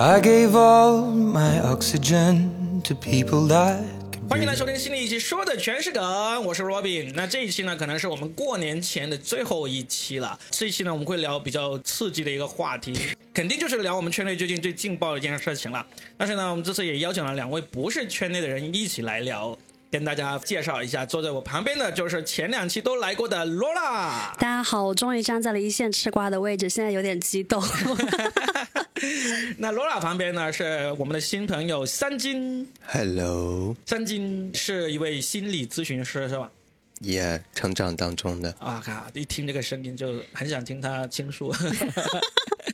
I gave all my oxygen to people that 欢迎来收听新的一期，说的全是梗，我是 Robin。那这一期呢，可能是我们过年前的最后一期了。这一期呢，我们会聊比较刺激的一个话题，肯定就是聊我们圈内最近最劲爆的一件事情了。但是呢，我们这次也邀请了两位不是圈内的人一起来聊，跟大家介绍一下。坐在我旁边的就是前两期都来过的罗拉。大家好，我终于站在了一线吃瓜的位置，现在有点激动。那罗拉旁边呢是我们的新朋友三金，Hello，三金是一位心理咨询师，是吧？也、成长当中的啊靠！一听这个声音就很想听他倾诉。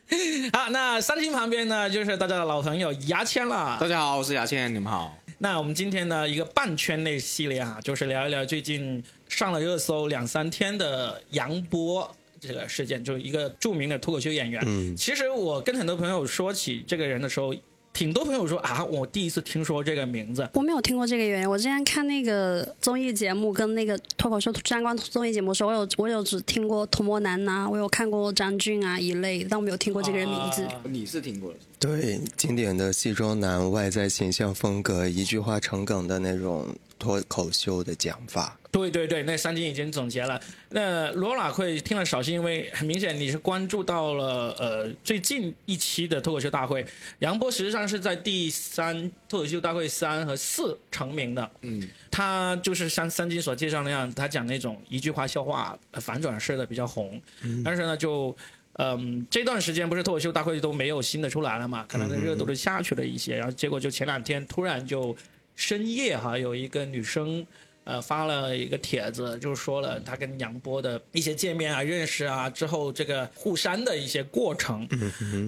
好，那三金旁边呢，就是大家的老朋友牙签了大。家好，我是牙签，你们好。那我们今天呢，一个半圈内系列啊，就是聊一聊最近上了热搜两三天的杨波这个事件，就是一个著名的脱口秀演员。嗯其实我跟很多朋友说起这个人的时候，挺多朋友说啊，我第一次听说这个名字。我没有听过这个演员，我之前看那个综艺节目跟那个脱口秀相关综艺节目的时候，我有我有只听过童漠男呐、我有看过张俊啊一类，但我没有听过这个人名字。啊你是听过的？对经典的西装男外在形象风格，一句话成梗的那种脱口秀的讲法。对对对，那三金已经总结了。那罗拉会听了少，是因为很明显你是关注到了呃最近一期的脱口秀大会，杨波实际上是在第三脱口秀大会三和四成名的。嗯，他就是像三金所介绍那样，他讲那种一句话笑话呃反转式的比较红，但是呢就。嗯，这段时间不是脱口秀大会都没有新的出来了嘛？可能热度都下去了一些，然后结果就前两天突然就深夜哈，有一个女生呃发了一个帖子，就是说了她跟杨波的一些见面啊、认识啊之后这个互删的一些过程。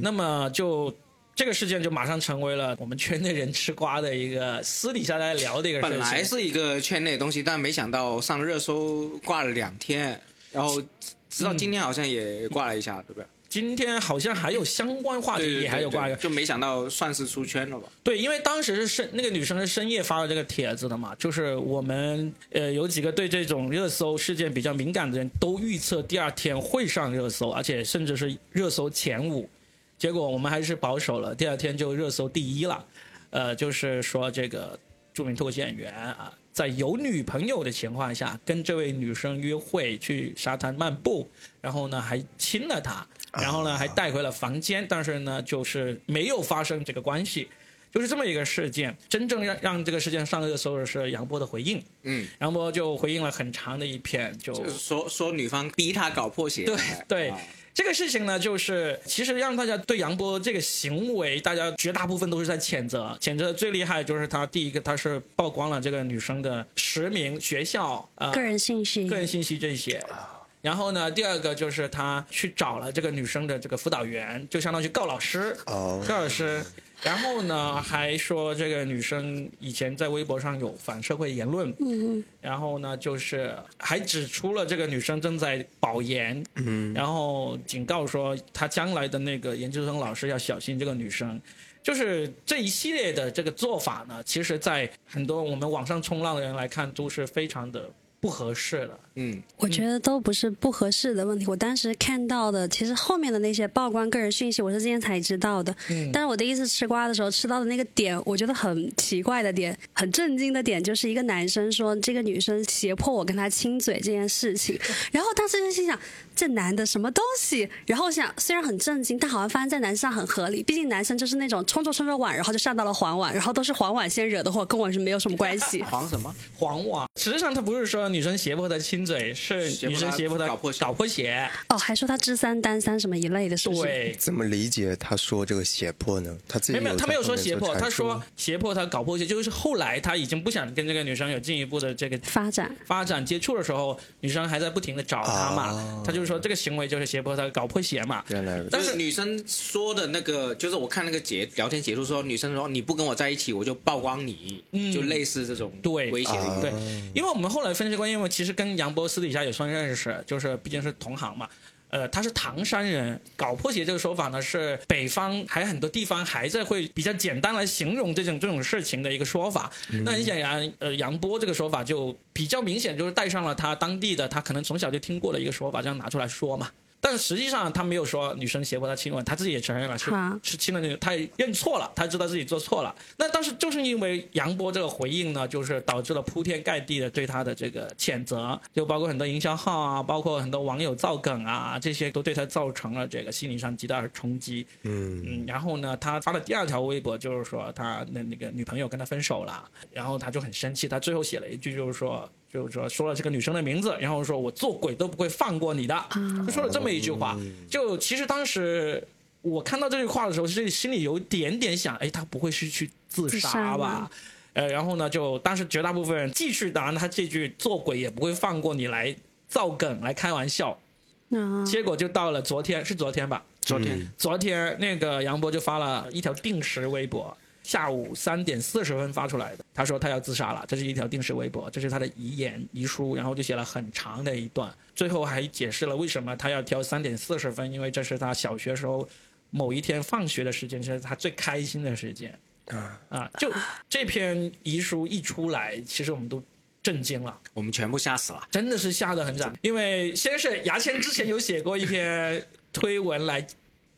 那么就这个事件就马上成为了我们圈内人吃瓜的一个私底下在聊的一个事情。本来是一个圈内的东西，但没想到上热搜挂了两天，然后直到今天好像也挂了一下，对不对？今天好像还有相关话题，也还有挂一个就没想到算是出圈了吧？对，因为当时是深那个女生是深夜发了这个帖子的嘛，就是我们呃有几个对这种热搜事件比较敏感的人都预测第二天会上热搜，而且甚至是热搜前五，结果我们还是保守了，第二天就热搜第一了。呃，就是说这个著名脱口秀演员啊，在有女朋友的情况下，跟这位女生约会去沙滩漫步，然后呢还亲了她，然后呢还带回了房间，但是呢就是没有发生这个关系。就是这么一个事件，真正让让这个事件上热搜的是杨波的回应，嗯，杨波就回应了很长的一篇，就就是说说女方逼他搞破鞋，对对。啊这个事情呢，就是其实让大家对杨波这个行为，大家绝大部分都是在谴责。谴责最厉害就是他第一个，他是曝光了这个女生的实名、学校、呃个人信息，个人信息这些。然后呢，第二个就是他去找了这个女生的这个辅导员，就相当于告老师，哦告老师。然后呢，还说这个女生以前在微博上有反社会言论，嗯然后呢，就是还指出了这个女生正在保研，嗯，然后警告说她将来的那个研究生老师要小心这个女生。就是这一系列的这个做法呢，其实，在很多我们网上冲浪的人来看，都是非常的不合适了。嗯，我觉得都不是不合适的问题。我当时看到的，其实后面的那些曝光个人讯息，我是今天才知道的。嗯但是我第一次吃瓜的时候吃到的那个点，我觉得很奇怪的点，很震惊的点，就是一个男生说这个女生胁迫我跟他亲嘴这件事情。然后当时就心想，这男的什么东西？然后我想，虽然很震惊，但好像发生在男生上很合理。毕竟男生就是那种冲着冲着碗，然后就上到了黄碗，然后都是黄碗先惹的祸，跟我是没有什么关系。黄什么？黄碗，实际上他不是说女生胁迫他亲嘴，是女生胁迫他搞破鞋搞破鞋。哦，还说他知三单三什么一类的，是不是？对，怎么理解他说这个胁迫呢？他自己没有，他没有说胁迫，他说说胁迫他搞破鞋，就是后来他已经不想跟这个女生有进一步的这个发展。发展接触的时候，女生还在不停的找他嘛，哦他就是说这个行为就是胁迫他搞破鞋嘛。原来但是是女生说的那个，就是我看那个截聊天截图说，女生说你不跟我在一起，我就曝光你，嗯。就类似这种对威胁。对，因为我们后来分析过，因为其实跟杨波私底下也算认识，就是毕竟是同行嘛。呃，他是唐山人，搞破鞋这个说法呢，是北方还很多地方还在会比较简单来形容这种这种事情的一个说法。那很显然，呃，杨波这个说法就比较明显，就是带上了他当地的他可能从小就听过的一个说法，这样拿出来说嘛。但实际上他没有说女生胁迫他亲吻，他自己也承认了是啊是亲了那个，他也认错了，他知道自己做错了。那当时就是因为杨波这个回应呢，就是导致了铺天盖地的对他的这个谴责，就包括很多营销号啊，包括很多网友造梗啊，这些都对他造成了这个心理上极大的冲击。嗯，嗯，然后呢，他发了第二条微博，就是说他的那个女朋友跟他分手了，然后他就很生气，他最后写了一句，就是说，就是说说了这个女生的名字，然后说我做鬼都不会放过你的，就说了这么一句话。就其实当时我看到这句话的时候，是心里有点点想，哎，他不会是去自自杀杀吧？呃，然后呢，就当时绝大部分人继续拿他这句做鬼也不会放过你来造梗来开玩笑，啊，结果就到了昨天，是昨天吧？昨天昨天那个杨波就发了一条定时微博，下午三点四十分发出来的。他说他要自杀了，这是一条定时微博，这是他的遗言遗书，然后就写了很长的一段，最后还解释了为什么他要挑三点四十分，因为这是他小学时候某一天放学的时间，这是他最开心的时间。啊，就这篇遗书一出来，其实我们都震惊了。我们全部吓死了。真的是吓得很惨。因为先是牙签之前有写过一篇推文来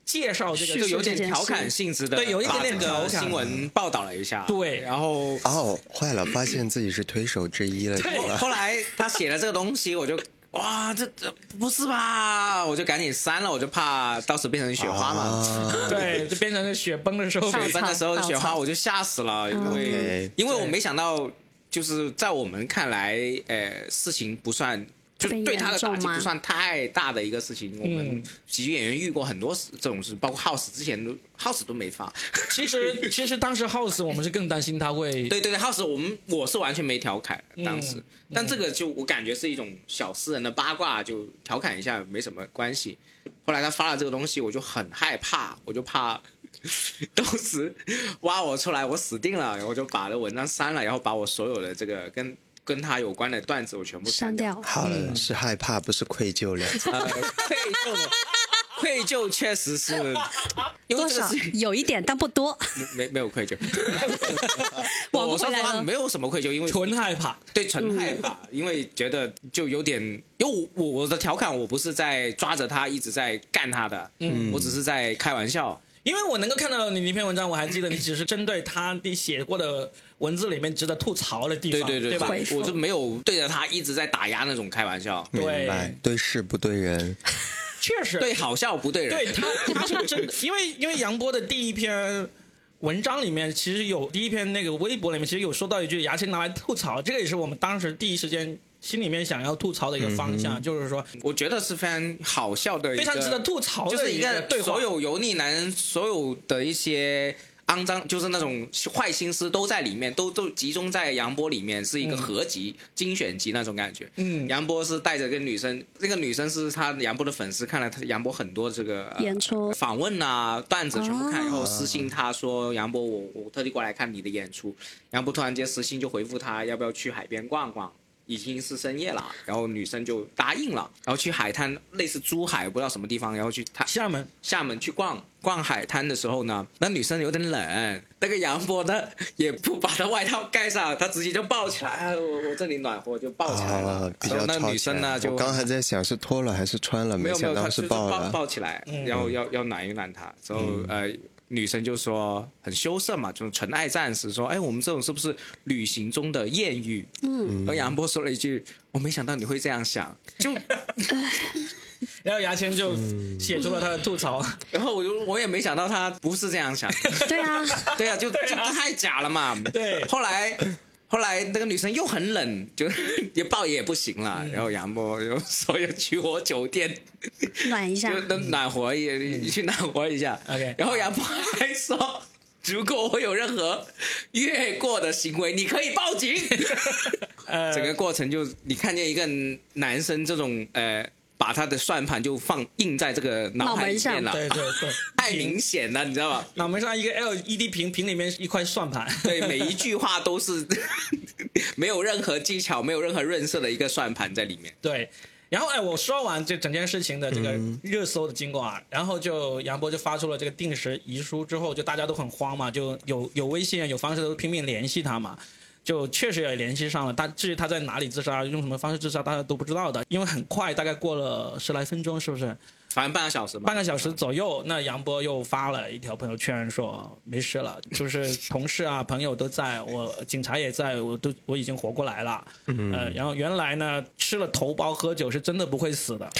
介绍这个就有点调侃性质的，对有一点点把这个调侃新闻报道了一下，对然后哦，坏了，发现自己是推手之一了，对？后来他写了这个东西，我就哇，这这不是吧？我就赶紧删了，我就怕到时候变成雪花嘛。啊，对，就变成了雪崩的时候，雪崩的时候雪花，我就吓死了，因为因为我没想到，就是在我们看来，呃，事情不算。就对他的打击不算太大的一个事情，我们嗯。喜剧演员遇过很多事这种事，包括 House 之前都 House 都没发，其实其实当时 House 我们是更担心他会对对对，House 我们我是完全没调侃当时，嗯。但这个就我感觉是一种小私人的八卦，就调侃一下没什么关系。后来他发了这个东西，我就很害怕，我就怕 当时挖我出来，我死定了，然后就把那文章删了，然后把我所有的这个跟跟他有关的段子我全部删掉。好了，是害怕，不是愧疚了。呃，愧疚，愧疚确实是，因为多少有一点，但不多。没没有愧疚。我我说回来了实话没有什么愧疚，因为纯害怕。对，纯害怕，因为觉得就有点，因为我我的调侃，我不是在抓着他一直在干他的，嗯，我只是在开玩笑，因为我能够看到你那篇文章，我还记得你只是针对他你写过的文字里面值得吐槽的地方，对对对吧？我就没有对着他一直在打压那种开玩笑，明对白，对事不对人。确实。对好笑不对人，对他，他是真的，因为因为杨波的第一篇文章里面，其实有第一篇那个微博里面，其实有说到一句牙签拿来吐槽，这个也是我们当时第一时间心里面想要吐槽的一个方向，就是说我觉得是非常好笑的，非常值得吐槽的就是一个个对所有油腻男人所有的一些肮脏，就是那种坏心思都在里面，都都集中在杨波里面，是一个合集、精选集那种感觉。嗯。杨波是带着个女生，那个女生是他杨波的粉丝，看了他杨波很多这个、呃演出。访问啊、段子全部看，哦然后私信他说杨波，我我特地过来看你的演出。杨波突然间私信就回复他要不要去海边逛逛。已经是深夜了，然后女生就答应了，然后去海滩，类似珠海不知道什么地方，然后去他厦门厦门去逛逛海滩的时候呢，那女生有点冷，那个杨波呢也不把她外套盖上，他直接就抱起来，哎我我这里暖和就抱起来了。啊，比较然后那女生呢就刚还在想是脱了还是穿了，没有没有，想到他是抱抱了。抱起来，嗯然后要要暖一暖他，之后呃。女生就说很羞涩嘛，就是纯爱战士说，哎，我们这种是不是旅行中的艳遇？嗯，而杨波说了一句，我没想到你会这样想，就 然后牙签就写出了他的吐槽，然后我就我也没想到他不是这样想，对啊，对啊，就就太假了嘛。对。后来后来那个女生又很冷，就 也抱也不行了。然后杨波就说要去我酒店，暖一下 就。能暖和一你去暖和一下。OK 然后杨波还说。如果我有任何越过的行为，你可以报警。呃，整个过程就你看见一个男生这种呃，把他的算盘就放印在这个脑海里面了，对对对，太明显了，你知道吧？脑门上一个 LED 屏，屏里面一块算盘，对，每一句话都是 没有任何技巧、没有任何润色的一个算盘在里面。对。然后哎，我说完这整件事情的这个热搜的经过啊，然后就杨波就发出了这个定时遗书之后，就大家都很慌嘛，就有有微信有方式都拼命联系他嘛。就确实也联系上了。他至于他在哪里自杀，用什么方式自杀，大家都不知道的。因为很快，大概过了十来分钟，是不是？反正半个小时吧，半个小时左右，那杨波又发了一条朋友圈说没事了，就是同事啊、朋友都在，我警察也在，我都我已经活过来了。嗯，呃，然后原来呢，吃了头孢喝酒是真的不会死的。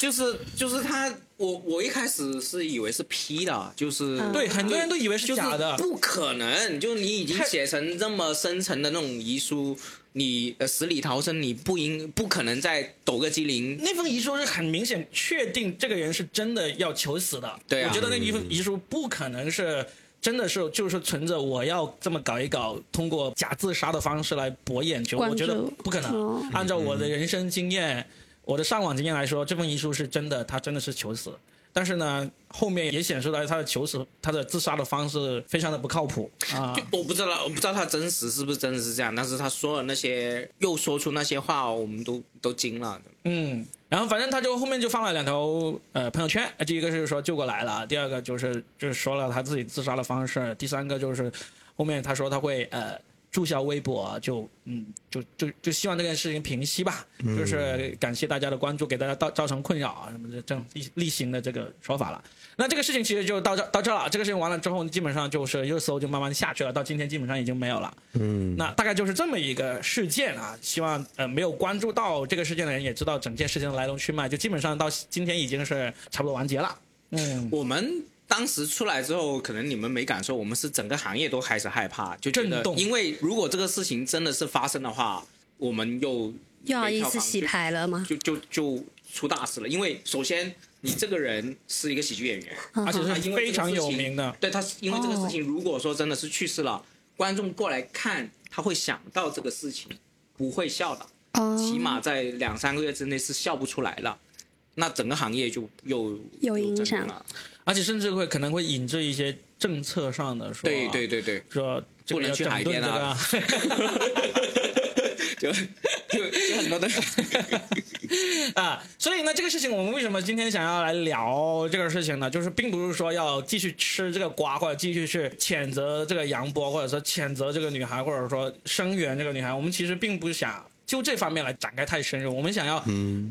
就是就是他，我我一开始是以为是 P 的，就是对很多人都以为是就是假的不可能，就你已经写成这么深沉的那种遗书，你呃死里逃生，你不应不可能再抖个机灵，那封遗书是很明显确定这个人是真的要求死的。对啊我觉得那一封遗书不可能是真的是就是存着我要这么搞一搞，通过假自杀的方式来博眼球，我觉得不可能。哦按照我的人生经验，我的上网经验来说，这份遗书是真的，他真的是求死。但是呢，后面也显示了他的求死，他的自杀的方式非常的不靠谱啊。就我不知道，我不知道他真实是不是真的是这样，但是他说了那些，又说出那些话，我们都都惊了。嗯，然后反正他就后面就放了两条呃朋友圈，第一个是说救过来了，第二个就是就是说了他自己自杀的方式，第三个就是后面他说他会呃注销微博，就嗯就就就希望这件事情平息吧，就是感谢大家的关注，给大家造造成困扰啊什么的这种例例行的这个说法了。那这个事情其实就到这到这了，这个事情完了之后，基本上就是热搜就慢慢下去了，到今天基本上已经没有了。嗯，那大概就是这么一个事件啊，希望呃没有关注到这个事件的人也知道整件事情的来龙去脉，就基本上到今天已经是差不多完结了。嗯，我们当时出来之后，可能你们没感受，我们是整个行业都开始害怕，就觉得，震动因为如果这个事情真的是发生的话，我们又又要没一次洗牌了吗？就就就出大事了。因为首先你这个人是一个喜剧演员，嗯而且他是非常有名的。对他是因为这个事哦情，如果说真的是去世了，观众过来看，他会想到这个事情，不会笑的，哦，起码在两三个月之内是笑不出来了。那整个行业就又有影响了。而且甚至会可能会引致一些政策上的说，对对对对，说不能去海边啊这个 就 就就很多的 啊，所以呢，这个事情我们为什么今天想要来聊这个事情呢？就是并不是说要继续吃这个瓜，或者继续去谴责这个杨波，或者说谴责这个女孩，或者说声援这个女孩。我们其实并不想就这方面来展开太深入，我们想要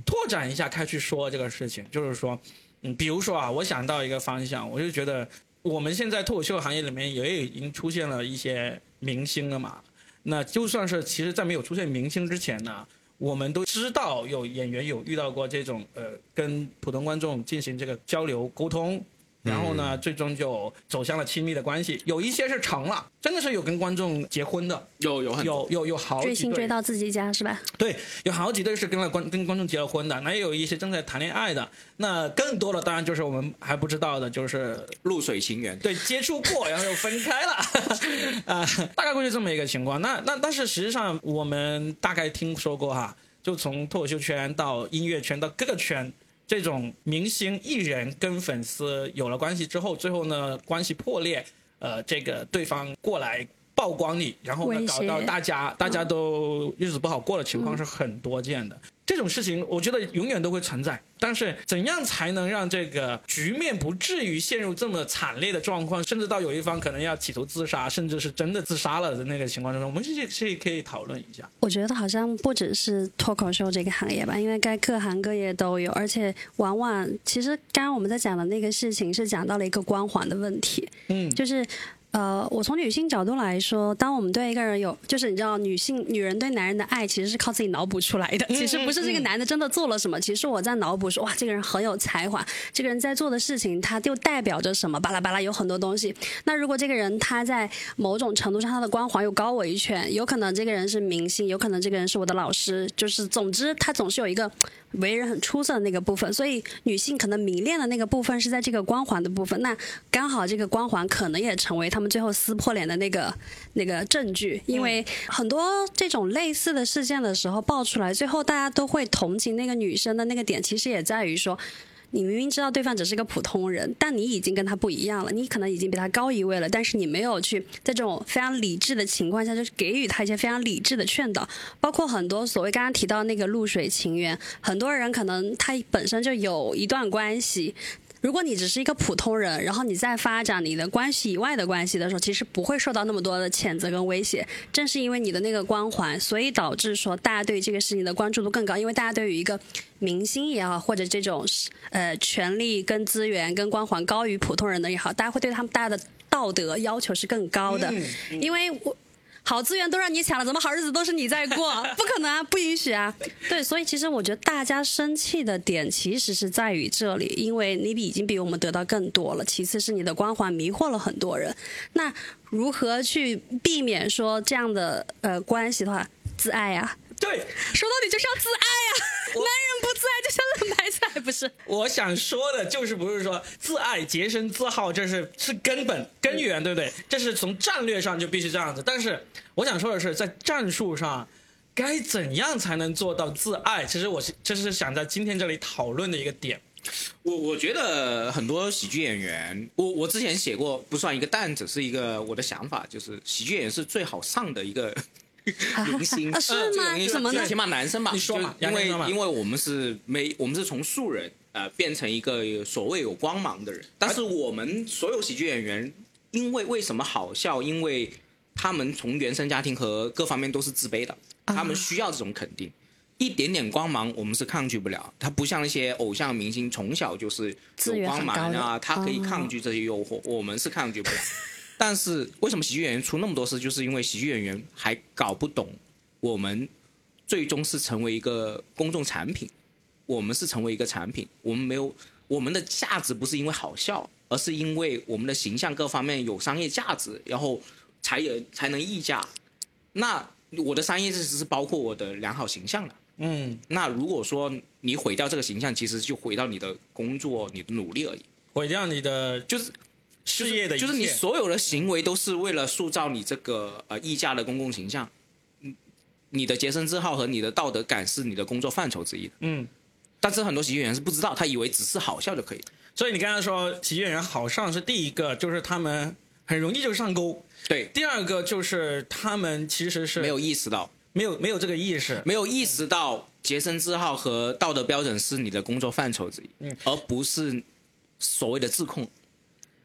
拓展一下开去说这个事情，就是说，嗯，比如说啊，我想到一个方向，我就觉得我们现在脱口秀行业里面也已经出现了一些明星了嘛。那就算是其实，在没有出现明星之前呢，我们都知道有演员有遇到过这种呃，跟普通观众进行这个交流沟通，然后呢，最终就走向了亲密的关系。有一些是成了，真的是有跟观众结婚的，有有有有有好追星几对追到自己家是吧？对，有好几对是跟了观跟观众结了婚的，那也有一些正在谈恋爱的，那更多的当然就是我们还不知道的，就是露水情缘。对，接触过，然后又分开了，啊、大概会是这么一个情况。那那但是实际上我们大概听说过哈，就从脱口秀圈到音乐圈到各个圈，这种明星艺人跟粉丝有了关系之后，最后呢关系破裂，呃，这个对方过来。曝光你，然后呢搞到大家大家都日子不好过的情况是很多见的。这种事情我觉得永远都会存在，但是怎样才能让这个局面不至于陷入这么惨烈的状况，甚至到有一方可能要企图自杀，甚至是真的自杀了的那个情况之中，我们这这可以讨论一下。我觉得好像不只是脱口秀这个行业吧，因为该各行各业都有，而且往往其实刚刚我们在讲的那个事情是讲到了一个光环的问题，嗯，就是。呃，我从女性角度来说，当我们对一个人有，就是你知道，女性女人对男人的爱其实是靠自己脑补出来的，其实不是这个男的真的做了什么，其实我在脑补说，哇，这个人很有才华，这个人在做的事情，他就代表着什么，巴拉巴拉有很多东西。那如果这个人他在某种程度上他的光环又高我一圈，有可能这个人是明星，有可能这个人是我的老师，就是总之他总是有一个为人很出色的那个部分，所以女性可能迷恋的那个部分是在这个光环的部分，那刚好这个光环可能也成为他们最后撕破脸的那个那个证据，因为很多这种类似的事件的时候爆出来，最后大家都会同情那个女生的那个点，其实也在于说。你明明知道对方只是个普通人，但你已经跟他不一样了，你可能已经比他高一位了，但是你没有去在这种非常理智的情况下，就是给予他一些非常理智的劝导，包括很多所谓刚刚提到那个露水情缘，很多人可能他本身就有一段关系。如果你只是一个普通人，然后你在发展你的关系以外的关系的时候，其实不会受到那么多的谴责跟威胁。正是因为你的那个光环，所以导致说大家对这个事情的关注度更高。因为大家对于一个明星也好，或者这种呃权力跟资源跟光环高于普通人的也好，大家会对他们大家的道德要求是更高的。因为我。好资源都让你抢了，怎么好日子都是你在过？不可能啊，不允许啊！对，所以其实我觉得大家生气的点其实是在于这里，因为你比已经比我们得到更多了。其次是你的光环迷惑了很多人。那如何去避免说这样的呃关系的话，自爱呀？对，说到底就是要自爱呀！男人不自爱就像冷白菜，不是？我想说的就是，不是说自爱、洁身自好，这是是根本根源，对不对？这是从战略上就必须这样子。但是我想说的是，在战术上，该怎样才能做到自爱？其实我是这是想在今天这里讨论的一个点。我我觉得很多喜剧演员，我我之前写过，不算一个段子，是一个我的想法，就是喜剧演员是最好上的一个。明 星是吗？怎么呢起码男生吧，你说嘛？因为因为我们是没，我们是从素人呃变成一个所谓有光芒的人。但是我们所有喜剧演员，因为为什么好笑？因为他们从原生家庭和各方面都是自卑的，他们需要这种肯定。一点点光芒，我们是抗拒不了。他不像一些偶像明星，从小就是有光芒啊，他可以抗拒这些诱惑，我们是抗拒不了。但是为什么喜剧演员出那么多事？就是因为喜剧演员还搞不懂，我们最终是成为一个公众产品，我们是成为一个产品，我们没有我们的价值不是因为好笑，而是因为我们的形象各方面有商业价值，然后才有才能溢价。那我的商业价值是包括我的良好形象的。嗯，那如果说你毁掉这个形象，其实就毁掉你的工作、你的努力而已，毁掉你的就是。事业的，就是你所有的行为都是为了塑造你这个呃溢价的公共形象，嗯，你的洁身自好和你的道德感是你的工作范畴之一。嗯，但是很多喜剧演员是不知道，他以为只是好笑就可以。所以你刚才说喜剧演员好上是第一个，就是他们很容易就上钩。对，第二个就是他们其实是没有意识到，没有没有这个意识，没有意识到洁身自好和道德标准是你的工作范畴之一，嗯，而不是所谓的自控。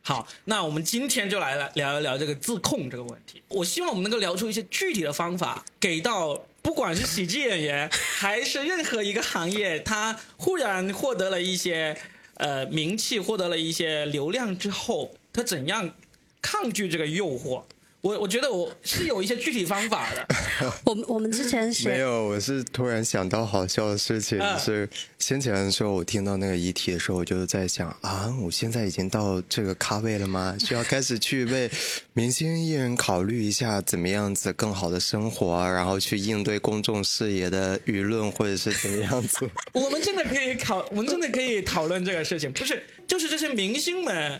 好，那我们今天就来了聊一聊这个自控这个问题。我希望我们能够聊出一些具体的方法，给到不管是喜剧演员还是任何一个行业，他忽然获得了一些呃名气，获得了一些流量之后，他怎样抗拒这个诱惑？我我觉得我是有一些具体方法的。我们我们之前是没有，我是突然想到好笑的事情，是先前的时候我听到那个遗体的时候，我就在想啊，我现在已经到这个咖位了吗？需要开始去为明星艺人考虑一下怎么样子更好的生活，然后去应对公众视野的舆论或者是怎么样子？我们真的可以考，我们真的可以讨论这个事情，不是就是这些明星们。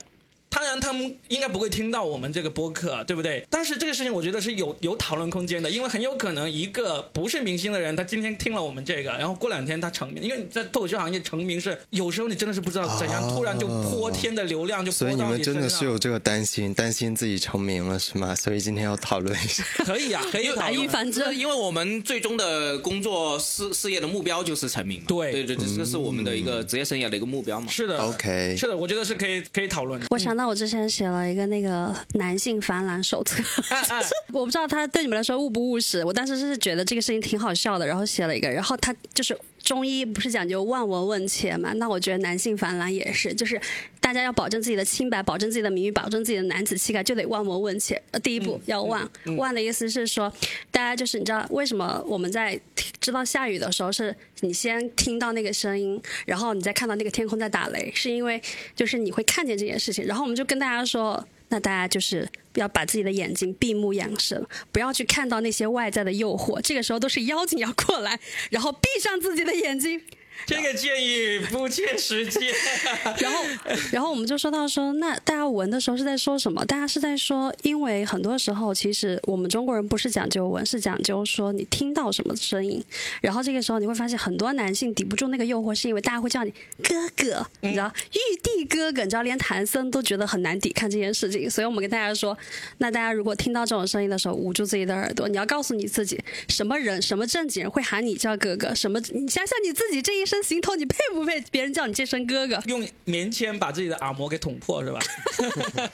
当然，他们应该不会听到我们这个播客，对不对？但是这个事情，我觉得是有有讨论空间的，因为很有可能一个不是明星的人，他今天听了我们这个，然后过两天他成名。因为你在脱口秀行业成名是有时候你真的是不知道怎样突然就泼天的流量就所以你们真的是有这个担心，担心自己成名了是吗？所以今天要讨论一下。可以啊，可以打预防针，因为我们最终的工作事事业的目标就是成名。对对对，这是我们的一个职业生涯的一个目标嘛。是的，OK，是的，我觉得是可以可以讨论。我想到我之前写了。一个那个男性防狼手册，我不知道他对你们来说务不务实。我当时是觉得这个事情挺好笑的，然后写了一个。然后他就是中医不是讲究望闻问切嘛？那我觉得男性反懒也是，就是大家要保证自己的清白，保证自己的名誉，保证自己的男子气概，就得望闻问切。呃，第一步要望，望的意思是说，大家就是你知道为什么我们在知道下雨的时候，是你先听到那个声音，然后你再看到那个天空在打雷，是因为就是你会看见这件事情。然后我们就跟大家说。那大家就是要把自己的眼睛闭目养神，不要去看到那些外在的诱惑。这个时候都是妖精要过来，然后闭上自己的眼睛。这个建议不切实际。然后，然后我们就说到说，那大家闻的时候是在说什么？大家是在说，因为很多时候其实我们中国人不是讲究闻，是讲究说你听到什么声音。然后这个时候你会发现，很多男性抵不住那个诱惑，是因为大家会叫你哥哥，你知道，玉帝哥哥，你知道，连唐僧都觉得很难抵抗这件事情。所以我们跟大家说，那大家如果听到这种声音的时候，捂住自己的耳朵，你要告诉你自己，什么人，什么正经人会喊你叫哥哥？什么？你想想你自己这一。一身行头，你配不配别人叫你健身哥哥？用棉签把自己的耳膜给捅破是吧？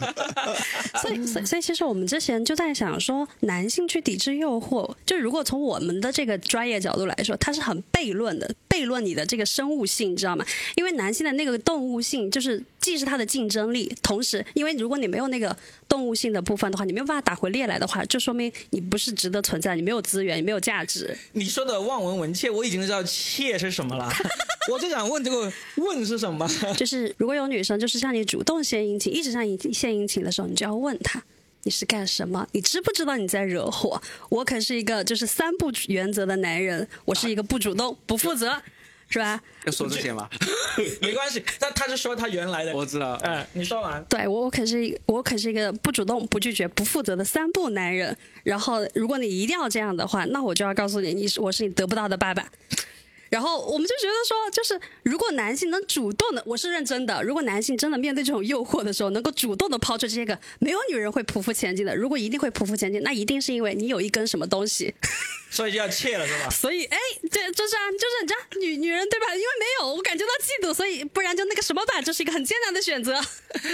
所以，所以，所以，其实我们之前就在想说，男性去抵制诱惑，就如果从我们的这个专业角度来说，它是很悖论的，悖论你的这个生物性，你知道吗？因为男性的那个动物性，就是既是他的竞争力，同时，因为如果你没有那个动物性的部分的话，你没有办法打回猎来的话，就说明你不是值得存在，你没有资源，你没有价值。你说的望闻问切，我已经知道切是什么了，我就想问这个问是什么？就是如果有女生就是向你主动献殷勤，一直向你献殷勤的时候，你就要问她你是干什么？你知不知道你在惹火？我可是一个就是三不原则的男人，我是一个不主动、不负责，是吧？要说这些吗？没关系，那他是说他原来的，我知道。嗯，你说完。对我，我可是一我可是一个不主动、不拒绝、不负责的三不男人。然后，如果你一定要这样的话，那我就要告诉你，你是我是你得不到的爸爸。然后我们就觉得说，就是如果男性能主动的，我是认真的。如果男性真的面对这种诱惑的时候，能够主动的抛出这个，没有女人会匍匐前进的。如果一定会匍匐前进，那一定是因为你有一根什么东西。所以就要切了，是吧？所以，哎，这就是啊，就是你知道，女女人对吧？因为没有，我感觉到嫉妒，所以不然就那个什么吧，这是一个很艰难的选择。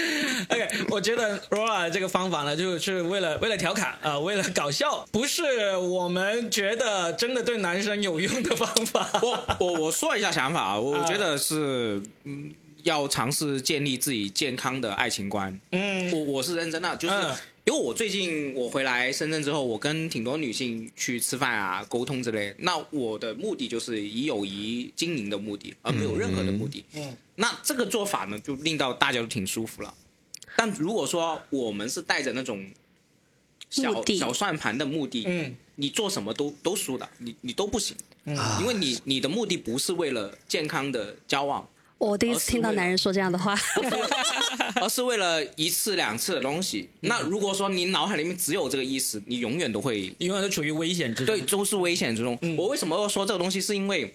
OK，我觉得 Rora 这个方法呢，就是为了为了调侃啊、呃为了搞笑，不是我们觉得真的对男生有用的方法。我 我我说一下想法啊，我觉得是嗯，要尝试建立自己健康的爱情观。嗯我我是认真的，就是嗯因为我最近我回来深圳之后，我跟挺多女性去吃饭啊、沟通之类。那我的目的就是以友谊经营的目的，而没有任何的目的。嗯，那这个做法呢，就令到大家都挺舒服了。但如果说我们是带着那种小小算盘的目的，嗯你做什么都都输的，你你都不行，嗯因为你你的目的不是为了健康的交往，我第一次听到男人说这样的话。而是为了 一次两次的东西。那如果说你脑海里面只有这个意思，你永远都会永远都处于危险之中。对，都是危险之中。嗯我为什么要说这个东西？是因为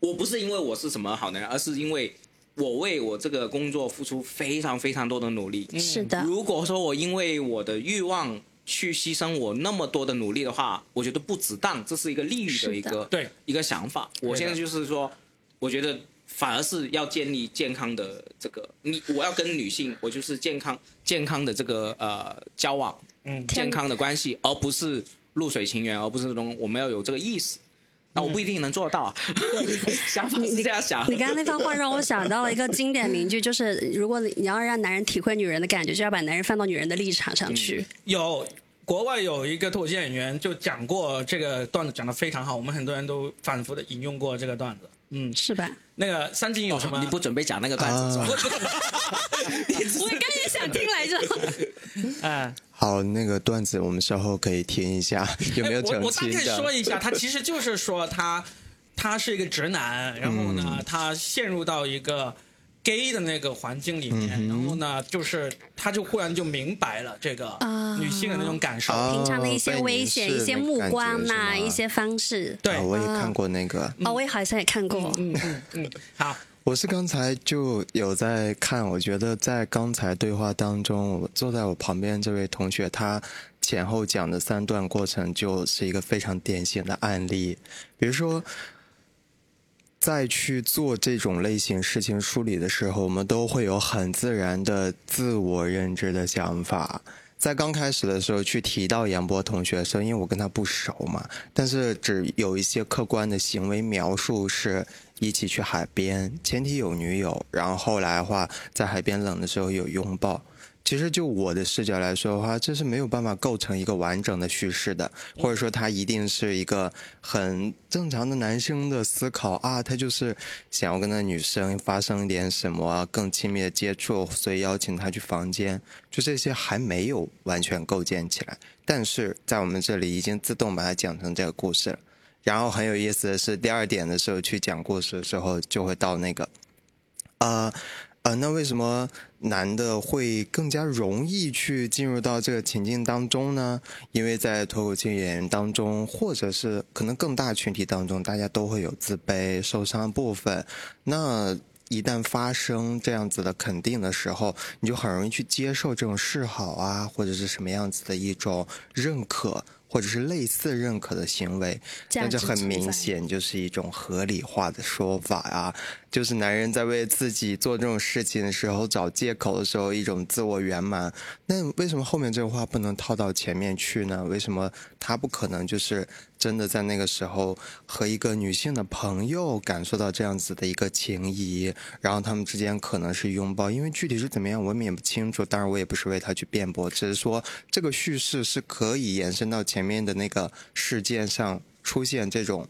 我不是因为我是什么好男人，而是因为我为我这个工作付出非常非常多的努力。是的，如果说我因为我的欲望去牺牲我那么多的努力的话，我觉得不值当，这是一个利益的一是个对一个想法。我现在就是说，我觉得反而是要建立健康的这个，你我要跟女性，我就是健康健康的这个呃交往，嗯健康的关系，而不是露水情缘，而不是这种我们要有这个意识。那我不一定能做到啊，想法是这样想。你刚刚那番话让我想到了一个经典名句，就是如果你要让男人体会女人的感觉，就要把男人放到女人的立场上去。有国外有一个脱口秀演员就讲过这个段子，讲得非常好，我们很多人都反复的引用过这个段子。嗯，是吧？那个三金有什么？你不准备讲那个段子是吧？我刚也想听来着。哎，好，那个段子我们稍后可以听一下，有没有哎我澄我大概？说一下，他其实就是说他他是一个直男，然后呢，他陷入到一个 gay 的那个环境里面，然后呢，就是他就忽然就明白了这个啊女性的那种感受。啊平常的一些危险、一些目光呐、觉是吗一些方式。对，啊我也看过那个。哦，我也好像也看过。嗯嗯嗯，好，我是刚才就有在看，我觉得在刚才对话当中，我坐在我旁边这位同学，他前后讲的三段过程就是一个非常典型的案例。比如说，在去做这种类型事情梳理的时候，我们都会有很自然的自我认知的想法。在刚开始的时候去提到杨波同学的时候，因为我跟他不熟嘛，但是只有一些客观的行为描述是一起去海边，前提有女友，然后后来的话在海边冷的时候有拥抱。其实就我的视角来说的话，这是没有办法构成一个完整的叙事的，或者说他一定是一个很正常的男生的思考啊，他就是想要跟那女生发生一点什么、啊、更亲密的接触，所以邀请她去房间，就这些还没有完全构建起来，但是在我们这里已经自动把它讲成这个故事了。然后很有意思的是，第二点的时候去讲故事的时候，就会到那个，呃呃，那为什么男的会更加容易去进入到这个情境当中呢？因为在脱口秀演员当中，或者是可能更大群体当中，大家都会有自卑、受伤的部分。那一旦发生这样子的肯定的时候，你就很容易去接受这种示好啊，或者是什么样子的一种认可，或者是类似认可的行为，那就很明显就是一种合理化的说法啊，就是男人在为自己做这种事情的时候找借口的时候，一种自我圆满。那为什么后面这个话不能套到前面去呢？为什么他不可能就是真的在那个时候和一个女性的朋友感受到这样子的一个情谊，然后他们之间可能是拥抱？因为具体是怎么样，我们也不清楚。当然，我也不是为他去辩驳，只是说这个叙事是可以延伸到前面的那个事件上出现这种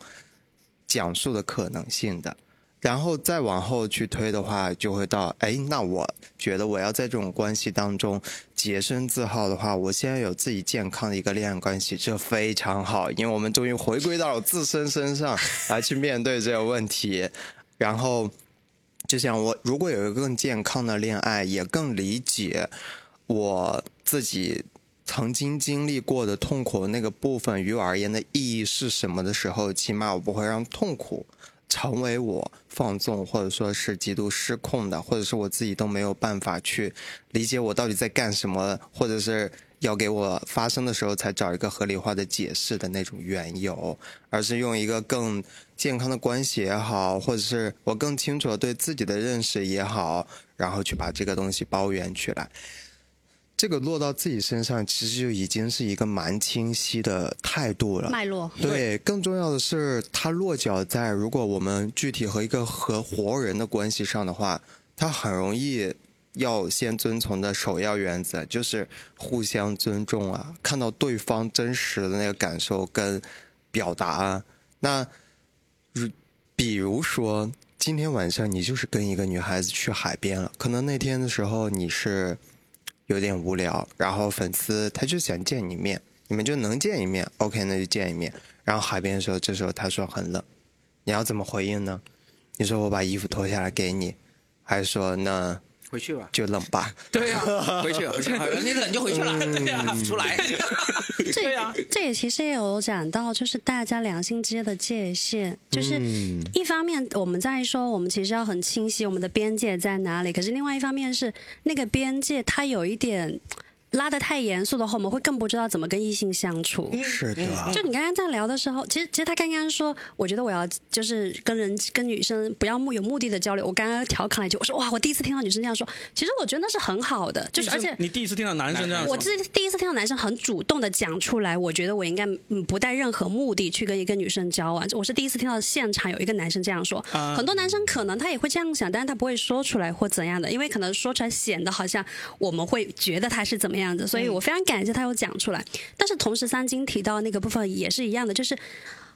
讲述的可能性的。然后再往后去推的话，就会到哎，那我觉得我要在这种关系当中洁身自好的话，我现在有自己健康的一个恋爱关系，这非常好，因为我们终于回归到了自身身上来去面对这个问题。然后，就像我如果有一个更健康的恋爱，也更理解我自己曾经经历过的痛苦那个部分，于我而言的意义是什么的时候，起码我不会让痛苦。成为我放纵或者说是极度失控的，或者是我自己都没有办法去理解我到底在干什么，或者是要给我发生的时候才找一个合理化的解释的那种缘由，而是用一个更健康的关系也好，或者是我更清楚对自己的认识也好，然后去把这个东西包圆起来。这个落到自己身上，其实就已经是一个蛮清晰的态度了。脉络。对，更重要的是，它落脚在如果我们具体和一个和活人的关系上的话，它很容易要先遵从的首要原则就是互相尊重啊，看到对方真实的那个感受跟表达啊。那如比如说，今天晚上你就是跟一个女孩子去海边了，可能那天的时候你是。有点无聊，然后粉丝他就想见你面，你们就能见一面，OK，那就见一面。然后海边的时候，这时候他说很冷，你要怎么回应呢？你说我把衣服脱下来给你，还是说那回去吧，就冷吧？对呀、回去，回去，你冷就回去了，对呀、出来。这对啊这也其实也有讲到，就是大家两性之间的界限，就是一方面我们在说，我们其实要很清晰我们的边界在哪里，可是另外一方面是那个边界它有一点拉得太严肃的话，我们会更不知道怎么跟异性相处。是的，就你刚刚在聊的时候，其实其实他刚刚说，我觉得我要就是跟人跟女生不要目有目的的交流。我刚刚调侃了一句，我说哇，我第一次听到女生这样说，其实我觉得那是很好的，就是而且你第一次听到男生这样说，我这第一次听到男生很主动的讲出来，我觉得我应该嗯不带任何目的去跟一个女生交往。我是第一次听到现场有一个男生这样说，啊。很多男生可能他也会这样想，但是他不会说出来或怎样的，因为可能说出来显得好像我们会觉得他是怎么样子，所以我非常感谢他有讲出来。但是同时，三金提到那个部分也是一样的，就是。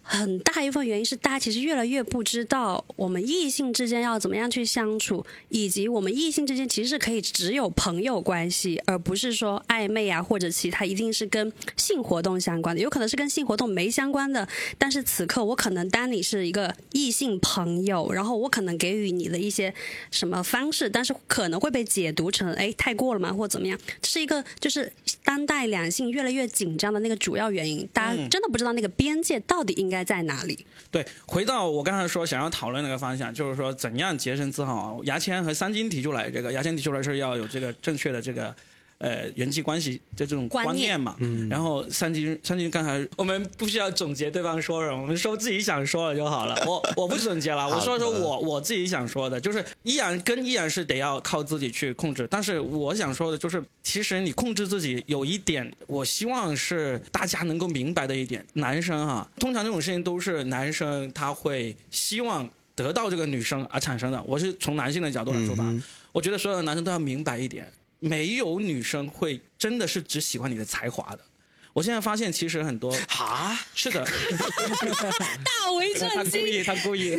很大一部分原因是大家其实越来越不知道我们异性之间要怎么样去相处，以及我们异性之间其实是可以只有朋友关系，而不是说暧昧啊或者其他一定是跟性活动相关的，有可能是跟性活动没相关的。但是此刻我可能当你是一个异性朋友，然后我可能给予你的一些什么方式，但是可能会被解读成哎太过了嘛或怎么样，这是一个就是当代两性越来越紧张的那个主要原因，大家真的不知道那个边界到底应该在哪里。对，回到我刚才说想要讨论那个方向，就是说怎样洁身自好。牙签和三金提出来这个，牙签提出来是要有这个正确的这个。呃，人际关系的这种观念嘛念嘛，然后三金三金刚才我们不需要总结对方说什么，我们说自己想说的就好了。我 我不总结了，我说说我我自己想说的，就是依然跟依然是得要靠自己去控制。但是我想说的就是，其实你控制自己有一点，我希望是大家能够明白的一点，男生哈，通常这种事情都是男生他会希望得到这个女生而产生的。我是从男性的角度来出发，我觉得所有的男生都要明白一点，没有女生会真的是只喜欢你的才华的。我现在发现，其实很多啊，是的，大为 他故。意，他故意，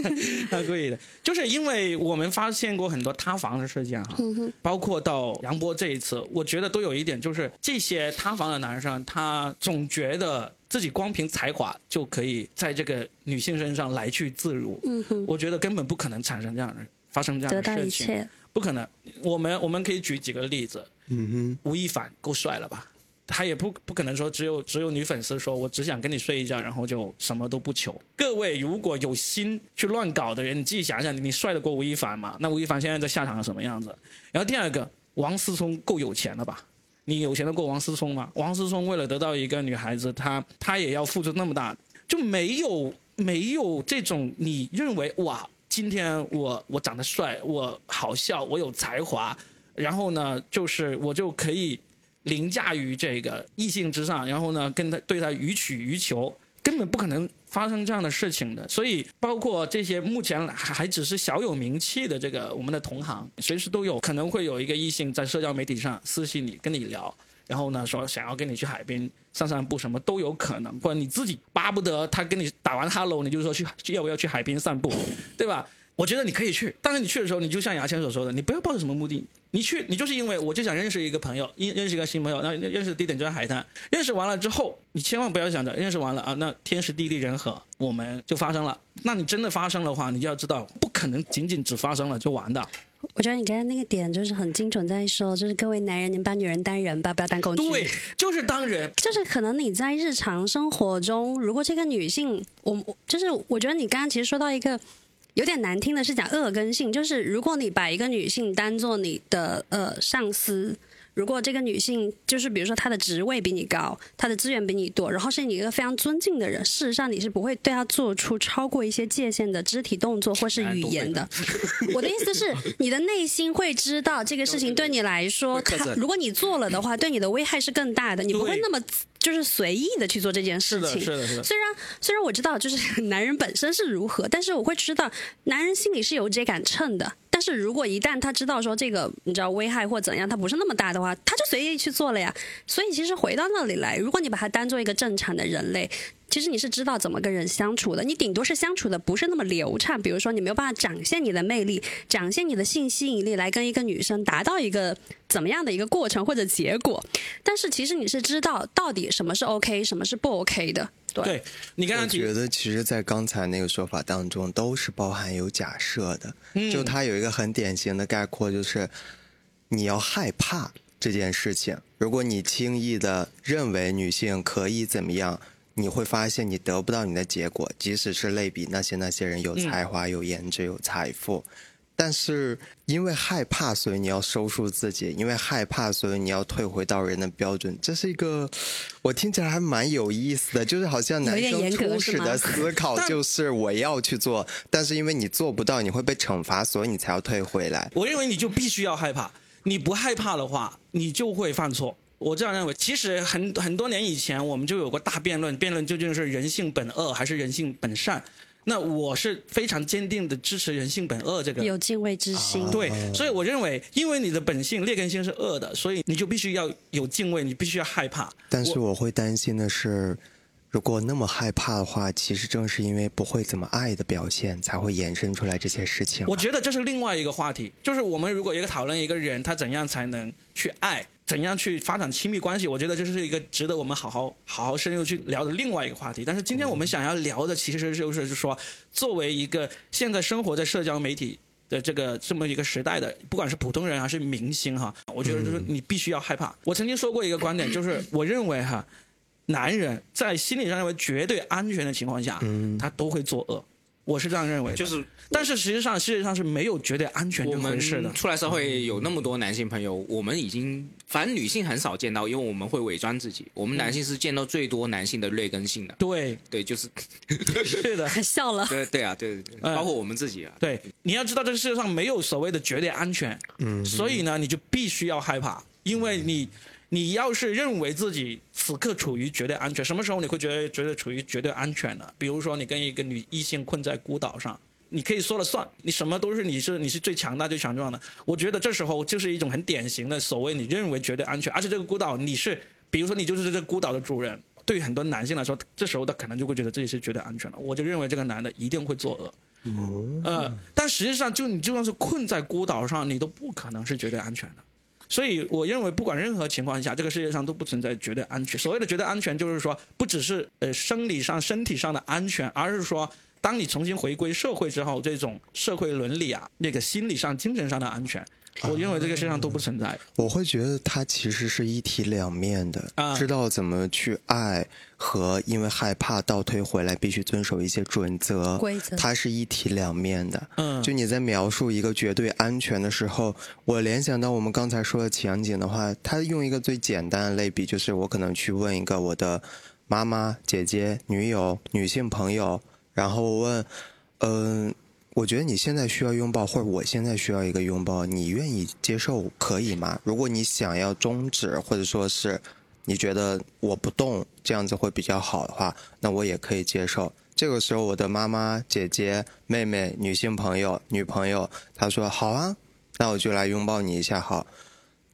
他故意的，就是因为我们发现过很多塌房的事件哈，包括到杨波这一次，我觉得都有一点，就是这些塌房的男生，他总觉得自己光凭才华就可以在这个女性身上来去自如，我觉得根本不可能产生这样的发生这样的事情，切，不可能。我们我们可以举几个例子，嗯哼吴亦凡够帅了吧？他也不不可能说只有只有女粉丝说我只想跟你睡一觉，然后就什么都不求。各位如果有心去乱搞的人，你自己想想，你帅得过吴亦凡吗？那吴亦凡现在在下场是什么样子？然后第二个，王思聪够有钱了吧？你有钱的过王思聪吗？王思聪为了得到一个女孩子，他他也要付出那么大，就没有没有这种你认为哇，今天我我长得帅，我好笑，我有才华，然后呢，就是我就可以凌驾于这个异性之上，然后呢，跟他对他予取予求，根本不可能发生这样的事情的。所以，包括这些目前还还只是小有名气的这个我们的同行，随时都有可能会有一个异性在社交媒体上私信你，跟你聊，然后呢说想要跟你去海边散散步，什么都有可能，或者你自己巴不得他跟你打完 hello，你就说去要不要去海边散步，对吧？我觉得你可以去，但是你去的时候，你就像牙签所说的，你不要抱着什么目的，你去，你就是因为我就想认识一个朋友，认认识一个新朋友，那认识的地点就在海滩，认识完了之后，你千万不要想着认识完了啊，那天时地利人和我们就发生了。那你真的发生的话，你就要知道，不可能仅仅只发生了就完的。我觉得你刚才那个点就是很精准，在说就是各位男人，你们把女人当人吧，不要当工具。对，就是当人。就是可能你在日常生活中，如果这个女性，我我就是我觉得你刚刚其实说到一个有点难听的是讲恶根性，就是如果你把一个女性当做你的呃上司。如果这个女性就是比如说她的职位比你高，她的资源比你多，然后是你一个非常尊敬的人，事实上你是不会对她做出超过一些界限的肢体动作或是语言的。我的意思是，你的内心会知道这个事情对你来说，它如果你做了的话，对你的危害是更大的，你不会那么就是随意的去做这件事情。是的，是的。虽然虽然我知道就是 男人本身是如何，但是我会知道男人心里是有这杆秤的。是如果一旦他知道说这个你知道危害或怎样，他不是那么大的话，他就随意去做了呀。所以其实回到那里来，如果你把他当做一个正常的人类，其实你是知道怎么跟人相处的。你顶多是相处的不是那么流畅，比如说你没有办法展现你的魅力，展现你的性吸引力来跟一个女生达到一个怎么样的一个过程或者结果。但是其实你是知道到底什么是 OK，什么是不 OK 的。对你刚刚觉得，其实，在刚才那个说法当中，都是包含有假设的。就它有一个很典型的概括，就是你要害怕这件事情。如果你轻易的认为女性可以怎么样，你会发现你得不到你的结果。即使是类比那些那些人有才华、有颜值、有财富。但是因为害怕，所以你要收束自己；因为害怕，所以你要退回到人的标准。这是一个我听起来还蛮有意思的，就是好像男生初始的思考就是我要去做，但是因为你做不到，你会被惩罚，所以你才要退回来。我认为你就必须要害怕，你不害怕的话，你就会犯错。我这样认为。其实很很多年以前，我们就有过大辩论，辩论究竟是人性本恶还是人性本善。那我是非常坚定的支持人性本恶这个，有敬畏之心。对，所以我认为，因为你的本性劣根性是恶的，所以你就必须要有敬畏，你必须要害怕。但是我会担心的是，如果那么害怕的话，其实正是因为不会怎么爱的表现，才会衍生出来这些事情。我觉得这是另外一个话题，就是我们如果一个讨论一个人他怎样才能去爱。怎样去发展亲密关系？我觉得这是一个值得我们好好好好深入去聊的另外一个话题。但是今天我们想要聊的，其实就是就是说，作为一个现在生活在社交媒体的这个这么一个时代的，不管是普通人还是明星哈，我觉得就是你必须要害怕。我曾经说过一个观点，就是我认为哈，男人在心理上认为绝对安全的情况下，他都会作恶。我是这样认为，就是，但是实际上，世界上是没有绝对安全这回事的。出来社会有那么多男性朋友，我们已经，反正女性很少见到，因为我们会伪装自己。我们男性是见到最多男性的劣根性的。对对，就是 是的，笑了。对对啊，对对对，包括我们自己啊。对，你要知道，这个世界上没有所谓的绝对安全。嗯。所以呢，你就必须要害怕，因为你。你要是认为自己此刻处于绝对安全，什么时候你会觉得觉得处于绝对安全呢？比如说你跟一个女异性困在孤岛上，你可以说了算，你什么都是你是你是最强大最强壮的。我觉得这时候就是一种很典型的所谓你认为绝对安全，而且这个孤岛你是，比如说你就是这个孤岛的主人。对于很多男性来说，这时候他可能就会觉得自己是绝对安全了。我就认为这个男的一定会作恶。呃，但实际上就你就算是困在孤岛上，你都不可能是绝对安全的。所以，我认为不管任何情况下，这个世界上都不存在绝对安全。所谓的绝对安全，就是说，不只是呃生理上、身体上的安全，而是说，当你重新回归社会之后，这种社会伦理啊，那个心理上、精神上的安全，我认为这个世界上都不存在。我会觉得它其实是一体两面的，啊知道怎么去爱和因为害怕倒退回来，必须遵守一些准则规则它是一体两面的。嗯就你在描述一个绝对安全的时候，我联想到我们刚才说的情景的话，他用一个最简单的类比，就是我可能去问一个我的妈妈、姐姐、女友、女性朋友，然后问，嗯、我觉得你现在需要拥抱，或者我现在需要一个拥抱，你愿意接受可以吗？如果你想要终止，或者说是你觉得我不动这样子会比较好的话，那我也可以接受。这个时候，我的妈妈、姐姐、妹妹、女性朋友、女朋友，她说好啊，那我就来拥抱你一下好。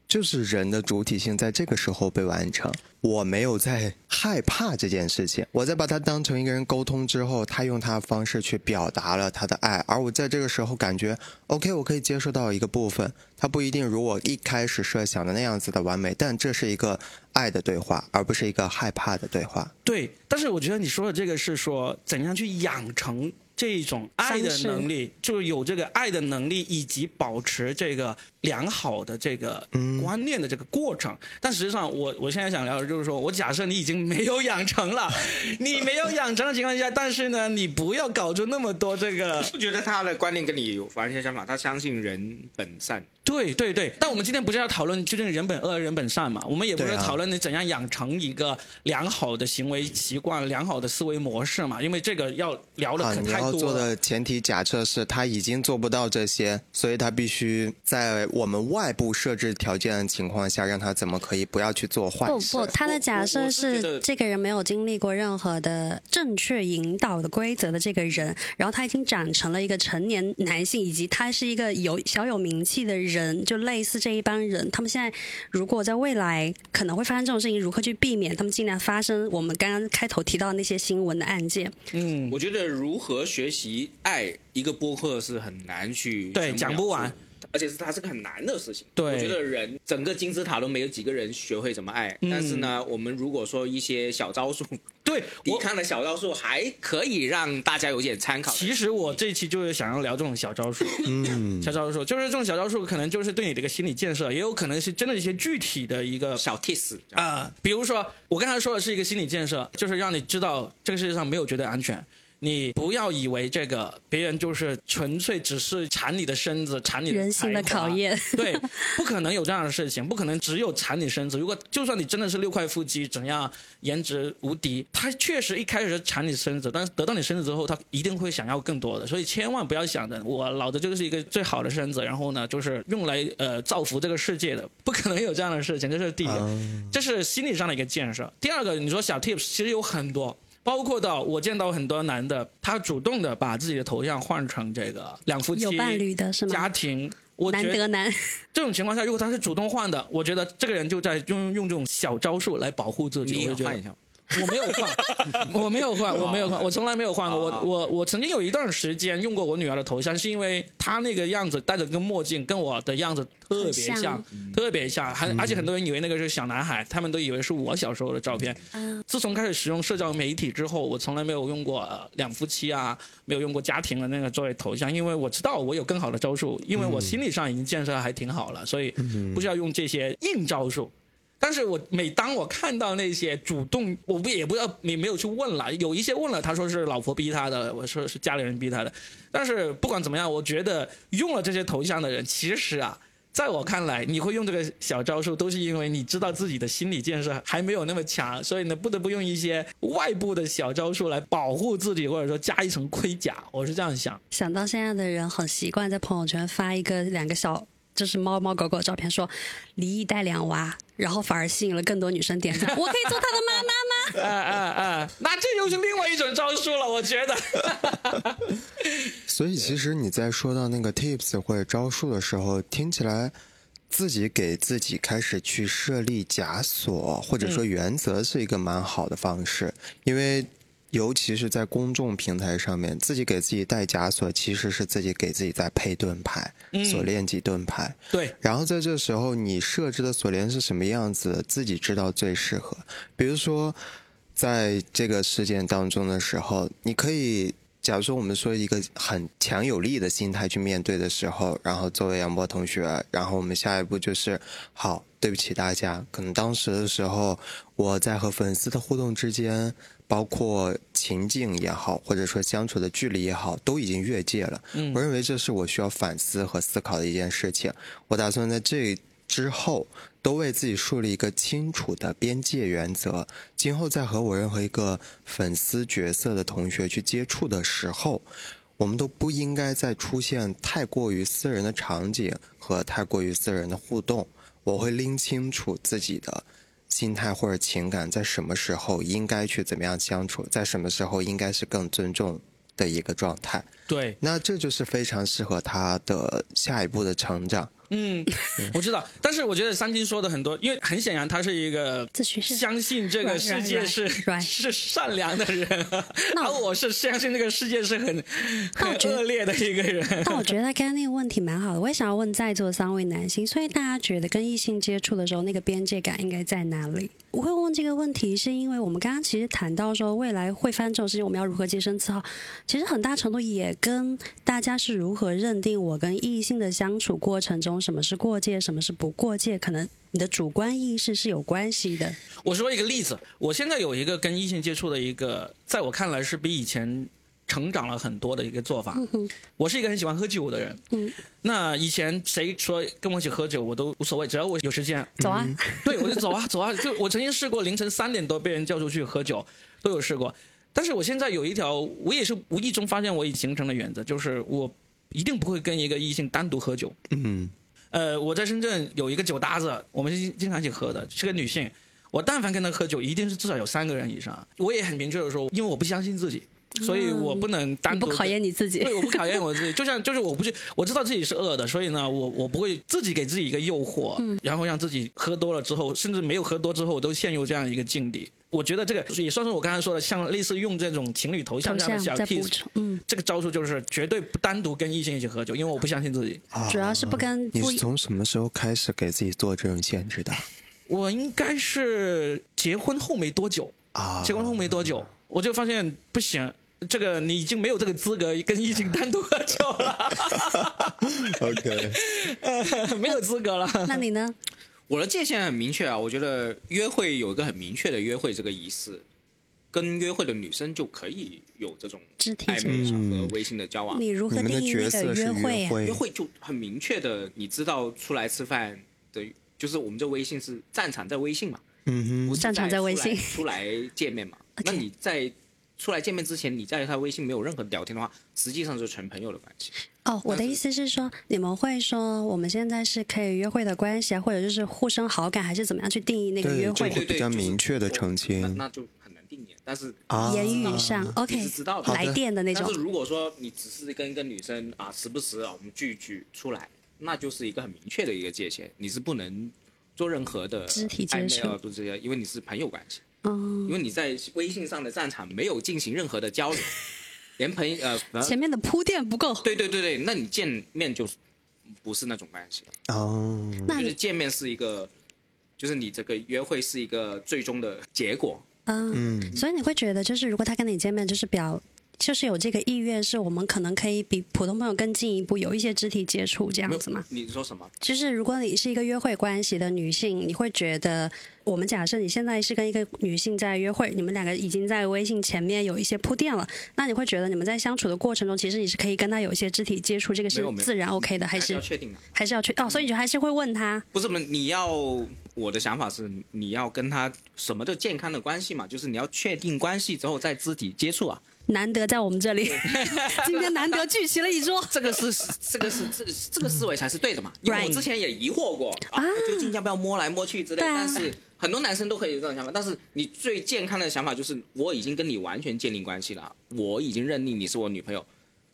就是人的主体性在这个时候被完成。我没有在害怕这件事情，我在把它当成一个人沟通之后，他用他的方式去表达了他的爱，而我在这个时候感觉，OK，我可以接受到一个部分，它不一定如我一开始设想的那样子的完美，但这是一个爱的对话，而不是一个害怕的对话。对，但是我觉得你说的这个是说怎样去养成这种爱的能力，就是有这个爱的能力，以及保持这个良好的这个观念的这个过程。但实际上我，我现在想聊的就是说，我假设你已经没有养成了，你没有养成的情况下，但是呢，你不要搞出那么多这个。不觉得他的观念跟你有完全相反，他相信人本善。对对对，但我们今天不是要讨论究竟人本恶人本善嘛？我们也不是讨论你怎样养成一个良好的行为习惯、良好的思维模式嘛？因为这个要聊的啊，可你要太多了。做的前提假设是他已经做不到这些，所以他必须在我们外部设置条件的情况下，让他怎么可以不要去做坏事。不不，他的假设是这个人没有经历过任何的正确引导的规则的这个人，然后他已经长成了一个成年男性，以及他是一个有小有名气的人，就类似这一帮人，他们现在如果在未来可能会发生这种事情，如何去避免？他们尽量发生我们刚刚开头提到的那些新闻的案件？嗯，我觉得如何学习爱一个播客是很难去对讲不完而且是它是个很难的事情。对我觉得人整个金字塔都没有几个人学会怎么爱，嗯但是呢，我们如果说一些小招数，对抵我抗的小招数，还可以让大家有点参考。其实我这一期就是想要聊这种小招数，嗯，小招数就是这种小招数，可能就是对你的一个心理建设，也有可能是真的一些具体的一个小 tips 啊、比如说我刚才说的是一个心理建设，就是让你知道这个世界上没有绝对安全。你不要以为这个别人就是纯粹只是馋你的身子，馋你的人性的考验。对，不可能有这样的事情，不可能只有馋你身子。如果就算你真的是六块腹肌，怎样颜值无敌，他确实一开始是馋你身子，但是得到你身子之后，他一定会想要更多的。所以千万不要想着我老子就是一个最好的身子，然后呢，就是用来呃造福这个世界的，不可能有这样的事情。这是第一个，这是心理上的一个建设。第二个，你说小 tips 其实有很多。包括到我见到很多男的，他主动的把自己的头像换成这个两夫妻、有伴侣的是吗家庭，我觉得难得难，这种情况下，如果他是主动换的，我觉得这个人就在用用这种小招数来保护自己。你我就觉得也换一下。我没有换，我没有换，我没有换，我从来没有换过。我我我曾经有一段时间用过我女儿的头像，是因为她那个样子戴着个墨镜，跟我的样子特别像像，特别像，还而且很多人以为那个是小男孩，他们都以为是我小时候的照片。嗯，自从开始使用社交媒体之后，我从来没有用过、呃两夫妻啊，没有用过家庭的那个作为头像，因为我知道我有更好的招数，因为我心理上已经建设得还挺好了，所以不需要用这些硬招数。但是我每当我看到那些主动，我不也不知道没没有去问了，有一些问了，他说是老婆逼他的，我说是家里人逼他的。但是不管怎么样，我觉得用了这些头像的人，其实啊，在我看来，你会用这个小招数，都是因为你知道自己的心理建设还没有那么强，所以呢，不得不用一些外部的小招数来保护自己，或者说加一层盔甲。我是这样想。想到现在的人很习惯在朋友圈发一个两个小。就是猫猫狗狗的照片，说离异带两娃，然后反而吸引了更多女生点赞。我可以做他的妈妈吗？啊啊啊！那这又是另外一种招数了，我觉得。所以其实你在说到那个 tips 或者招数的时候，听起来自己给自己开始去设立枷锁或者说原则是一个蛮好的方式，因为尤其是在公众平台上面，自己给自己戴枷锁，其实是自己给自己在配盾牌，锁链级盾牌。对，然后在这时候，你设置的锁链是什么样子，自己知道最适合。比如说，在这个事件当中的时候，你可以假如说我们说一个很强有力的心态去面对的时候，然后作为杨波同学，然后我们下一步就是好，对不起大家，可能当时的时候我在和粉丝的互动之间，包括情境也好，或者说相处的距离也好，都已经越界了。嗯我认为这是我需要反思和思考的一件事情。我打算在这之后都为自己树立一个清楚的边界原则。今后在和我任何一个粉丝角色的同学去接触的时候，我们都不应该再出现太过于私人的场景和太过于私人的互动。我会拎清楚自己的心态或者情感，在什么时候应该去怎么样相处，在什么时候应该是更尊重的一个状态。对，那这就是非常适合他的下一步的成长。嗯，我知道，但是我觉得三金说的很多，因为很显然他是一个自诩是相信这个世界是是善良的人，那而我是相信这个世界是很恶劣的一个人。但我觉得刚刚那个问题蛮好的，我也想要问在座三位男性，所以大家觉得跟异性接触的时候，那个边界感应该在哪里？我会问这个问题，是因为我们刚刚其实谈到说未来会发生这种事情，我们要如何洁身自好，其实很大程度也跟大家是如何认定我跟异性的相处过程中，什么是过界，什么是不过界，可能你的主观意识是有关系的。我说一个例子，我现在有一个跟异性接触的一个，在我看来是比以前成长了很多的一个做法。我是一个很喜欢喝酒的人，嗯，那以前谁说跟我一起喝酒，我都无所谓，只要我有时间，走啊，对我就走啊走啊。就我曾经试过凌晨三点多被人叫出去喝酒，都有试过。但是我现在有一条，我也是无意中发现我已形成的原则，就是我一定不会跟一个异性单独喝酒。嗯呃，我在深圳有一个酒搭子，我们经经常一起喝的，是个女性。我但凡跟她喝酒，一定是至少有三个人以上。我也很明确的说，因为我不相信自己，所以我不能单独你不考验你自己对，我不考验我自己，就像就是我不去，我知道自己是饿的，所以呢，我我不会自己给自己一个诱惑，嗯然后让自己喝多了之后，甚至没有喝多之后，我都陷入这样一个境地。我觉得这个也算是我刚才说的，像类似用这种情侣头像这样的小 tips，嗯，这个招数就是绝对不单独跟异性一起喝酒，因为我不相信自己。啊主要是不跟不你是从什么时候开始给自己做这种限制的我应该是结婚后没多久，啊？结婚后没多久，我就发现不行，这个你已经没有这个资格跟异性单独喝酒了，OK，没有资格了。那你呢？我的界限很明确啊，我觉得约会有一个很明确的约会这个仪式，跟约会的女生就可以有这种肢体暧昧，和微信的交往。你如何定义那个角色约会啊？会约会就很明确的，你知道出来吃饭的，就是我们这微信是战场在微信嘛，嗯哼，战场在微信出来见面嘛。那你在出来见面之前，你在他微信没有任何聊天的话，实际上就是纯朋友的关系。哦，我的意思是说，你们会说我们现在是可以约会的关系啊，或者就是互生好感，还是怎么样去定义那个约会对？对对，比较明确的澄清那那就很难定义。但是啊言语上，OK，知道来电的那种但是。如果说你只是跟一个女生啊，时不时啊我们聚一聚出来，那就是一个很明确的一个界限，你是不能做任何的肢体接触啊，不是这些，因为你是朋友关系，嗯，因为你在微信上的战场没有进行任何的交流，连朋友呃，呃前面的铺垫不够。对对对对，那你见面就不是那种关系，哦，就是那你见面是一个，就是你这个约会是一个最终的结果。嗯，嗯，所以你会觉得，就是如果他跟你见面，就是表，就是有这个意愿，是我们可能可以比普通朋友更进一步，有一些肢体接触这样子吗？你说什么？就是如果你是一个约会关系的女性，你会觉得，我们假设你现在是跟一个女性在约会，你们两个已经在微信前面有一些铺垫了，那你会觉得你们在相处的过程中，其实你是可以跟她有一些肢体接触，这个是自然 OK 的，还还是要确定的？还是要确哦？所以你就还是会问她，不是你要我的想法是，你要跟他什么的健康的关系嘛，就是你要确定关系之后再肢体接触啊。难得在我们这里，今天难得聚齐了一桌。这个是这个是这个这个思维才是对的嘛。因为我之前也疑惑过啊，究竟要不要摸来摸去之类，对啊但是很多男生都可以有这种想法。但是你最健康的想法就是，我已经跟你完全建立关系了，我已经认定你是我女朋友，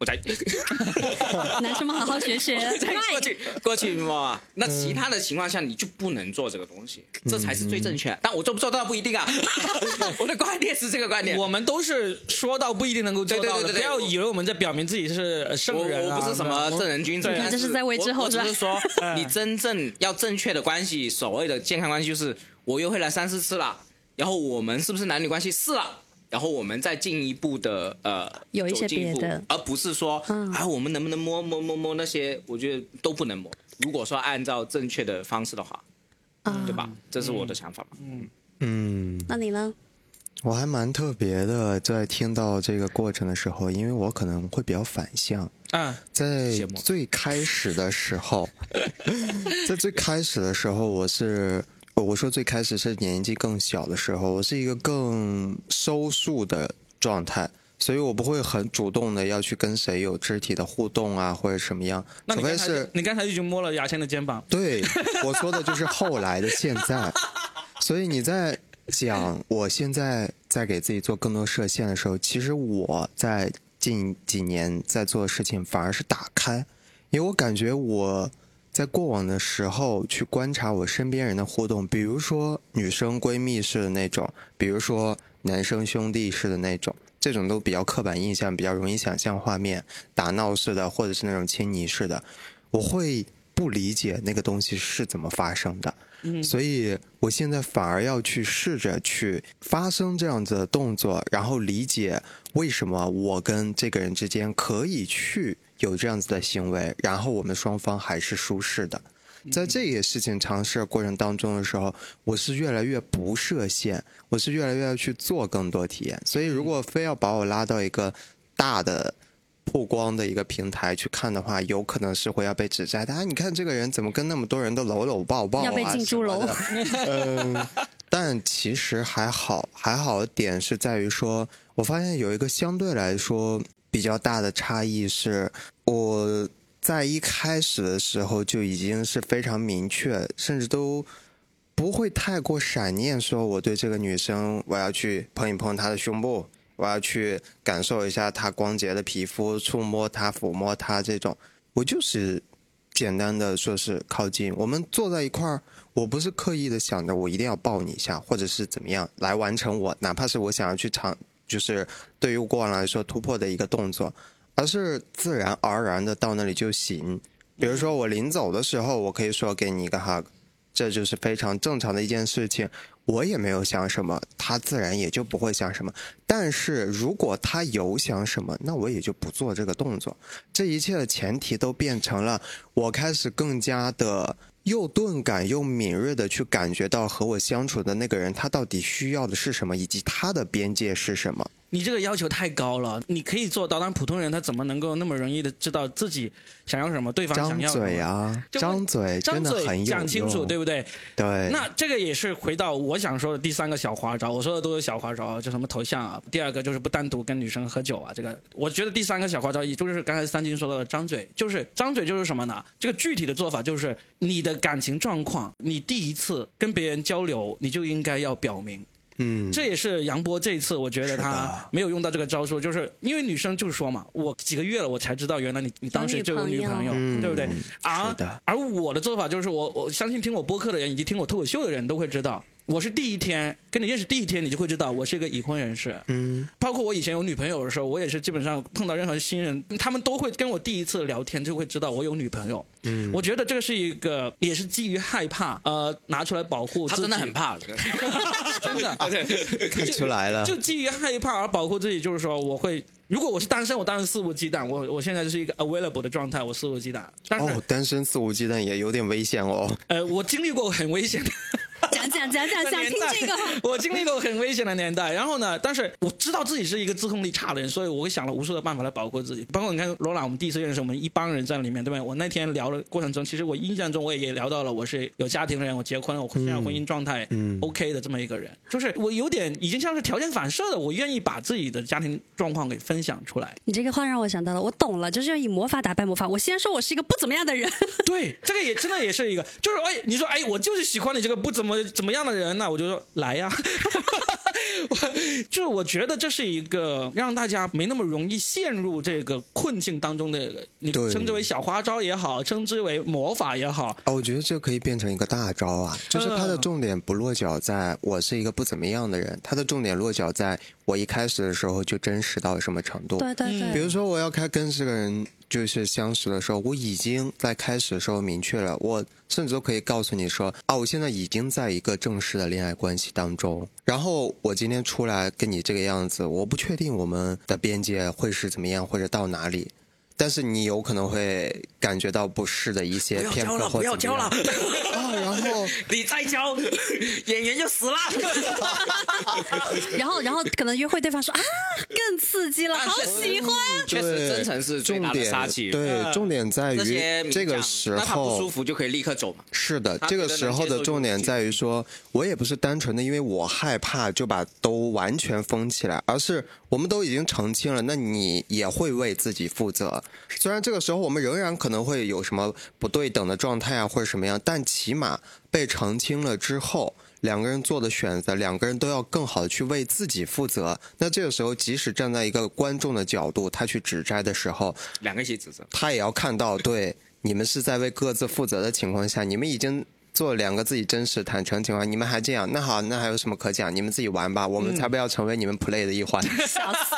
我才 男生们好好学学，再过去过去嘛。那其他的情况下，你就不能做这个东西，这才是最正确。但我做不做到不一定啊。我的观点是这个观点。我们都是说到不一定能够做到的，对对对对对不要以为我们在表明自己是呃圣人啊，我不是什么正人君子，这是在为之后我我只是说，你真正要正确的关系，所谓的健康关系就是我约会了三四次了，然后我们是不是男女关系是了，然后我们再进一步的呃有一些别的。而不是说、嗯。啊我们能不能摸摸摸摸那些，我觉得都不能摸。如果说按照正确的方式的话，啊。对吧？这是我的想法嘛。嗯，那你呢？我还蛮特别的，在听到这个过程的时候，因为我可能会比较反向，啊，在最开始的时候，在最开始的时候，我是我说最开始是年纪更小的时候，我是一个更收束的状态，所以我不会很主动的要去跟谁有肢体的互动啊，或者什么样，除非是你刚才已经摸了牙签的肩膀，对，我说的就是 后来的现在。所以你在讲我现在在给自己做更多设限的时候，其实我在近几年在做的事情反而是打开，因为我感觉我在过往的时候去观察我身边人的互动，比如说女生闺蜜式的那种，比如说男生兄弟式的那种。这种都比较刻板印象，比较容易想象画面，打闹式的，或者是那种亲昵式的，我会不理解那个东西是怎么发生的。所以我现在反而要去试着去发生这样子的动作，然后理解为什么我跟这个人之间可以去有这样子的行为，然后我们双方还是舒适的。在这个事情尝试的过程当中的时候，我是越来越不设限，我是越来越要去做更多体验。所以，如果非要把我拉到一个大的曝光的一个平台去看的话，有可能是会要被指摘的。啊，你看这个人怎么跟那么多人都搂搂抱抱啊？要被进猪笼什么的嗯，但其实还好，还好的点是在于说，我发现有一个相对来说比较大的差异是，我在一开始的时候就已经是非常明确，甚至都不会太过闪念，说我对这个女生我要去碰一碰她的胸部，我要去感受一下她光洁的皮肤，触摸她、抚摸她这种，我就是简单的说是靠近。我们坐在一块儿，我不是刻意的想着我一定要抱你一下，或者是怎么样来完成我，哪怕是我想要去尝，就是对于过往来说突破的一个动作，而是自然而然的到那里就行。比如说我临走的时候，我可以说给你一个 hug，这就是非常正常的一件事情。我也没有想什么，他自然也就不会想什么。但是如果他有想什么，那我也就不做这个动作。这一切的前提都变成了我开始更加的又钝感又敏锐的去感觉到和我相处的那个人他到底需要的是什么，以及他的边界是什么。你这个要求太高了，你可以做到，但普通人他怎么能够那么容易的知道自己想要什么，对方想要什么张嘴啊，张嘴张嘴讲清楚，对不对？对，那这个也是回到我想说的第三个小花招，我说的都是小花招，就什么头像啊。第二个就是不单独跟女生喝酒啊，这个我觉得第三个小花招，也就是刚才三金说到的张嘴，就是张嘴就是什么呢？这个具体的做法就是你的感情状况，你第一次跟别人交流，你就应该要表明。嗯，这也是杨波这一次，我觉得他没有用到这个招数，就是因为女生就是说嘛，我几个月了，我才知道原来你你当时就有女朋友，嗯对不对？而而我的做法就是我我相信听我播客的人以及听我脱口秀的人都会知道，我是第一天跟你认识第一天，你就会知道我是一个已婚人士。嗯，包括我以前有女朋友的时候，我也是基本上碰到任何新人，他们都会跟我第一次聊天就会知道我有女朋友。嗯，我觉得这个是一个也是基于害怕，呃，拿出来保护。他真的很怕这个，真的。看 出来了，就基于害怕而保护自己，就是说我会，如果我是单身，我当然肆无忌惮。我我现在就是一个 available 的状态，我肆无忌惮。但是、哦，单身肆无忌惮也有点危险哦。呃，我经历过很危险的讲讲讲讲，想听这个。我经历过很危险的年代。然后呢，但是我知道自己是一个自控力差的人，所以我会想了无数的办法来保护自己。包括你看罗朗，我们第一次认识，我们一帮人在里面，对吧？我那天聊的过程中，其实我印象中我也聊到了，我是有家庭的人，我结婚了，我现在婚姻状态嗯 OK 的这么一个人，就是我有点已经像是条件反射的，我愿意把自己的家庭状况给分享出来。你这个话让我想到了，我懂了，就是要以魔法打败魔法。我先说我是一个不怎么样的人，对，这个也真的也是一个，就是哎，你说哎，我就是喜欢你这个不怎么怎么样的人，那我就说来呀。我就是我觉得这是一个让大家没那么容易陷入这个困境当中的，你称之为小花招也好，称之为魔法也好，哦，我觉得这可以变成一个大招啊！就是它的嗯重点不落脚在我是一个不怎么样的人，它的重点落脚在我一开始的时候就真实到什么程度。对对对，比如说，我要开跟这个人就是相识的时候，我已经在开始的时候明确了，我甚至都可以告诉你说啊，我现在已经在一个正式的恋爱关系当中。然后我今天出来跟你这个样子，我不确定我们的边界会是怎么样，或者到哪里。但是你有可能会感觉到不适的一些片刻或不要交了，啊，然后你再交，演员就死了。然后然后可能约会对方说啊，更刺激了，好喜欢。确实，对真诚是最大的重点杀器。对，重点在于这个时候他不舒。服就可以立刻走嘛。是的，这个时候的重点在于说，我也不是单纯的因为我害怕就把都完全封起来，而是我们都已经澄清了，那你也会为自己负责。虽然这个时候我们仍然可能会有什么不对等的状态啊，或者什么样，但起码被澄清了之后。两个人做的选择，两个人都要更好的去为自己负责。那这个时候，即使站在一个观众的角度，他去指摘的时候，两个一起指责。他也要看到，对 你们是在为各自负责的情况下，你们已经做了两个自己真实坦诚情况，你们还这样，那好，那还有什么可讲？你们自己玩吧，我们才不要成为你们 play 的一环。笑死！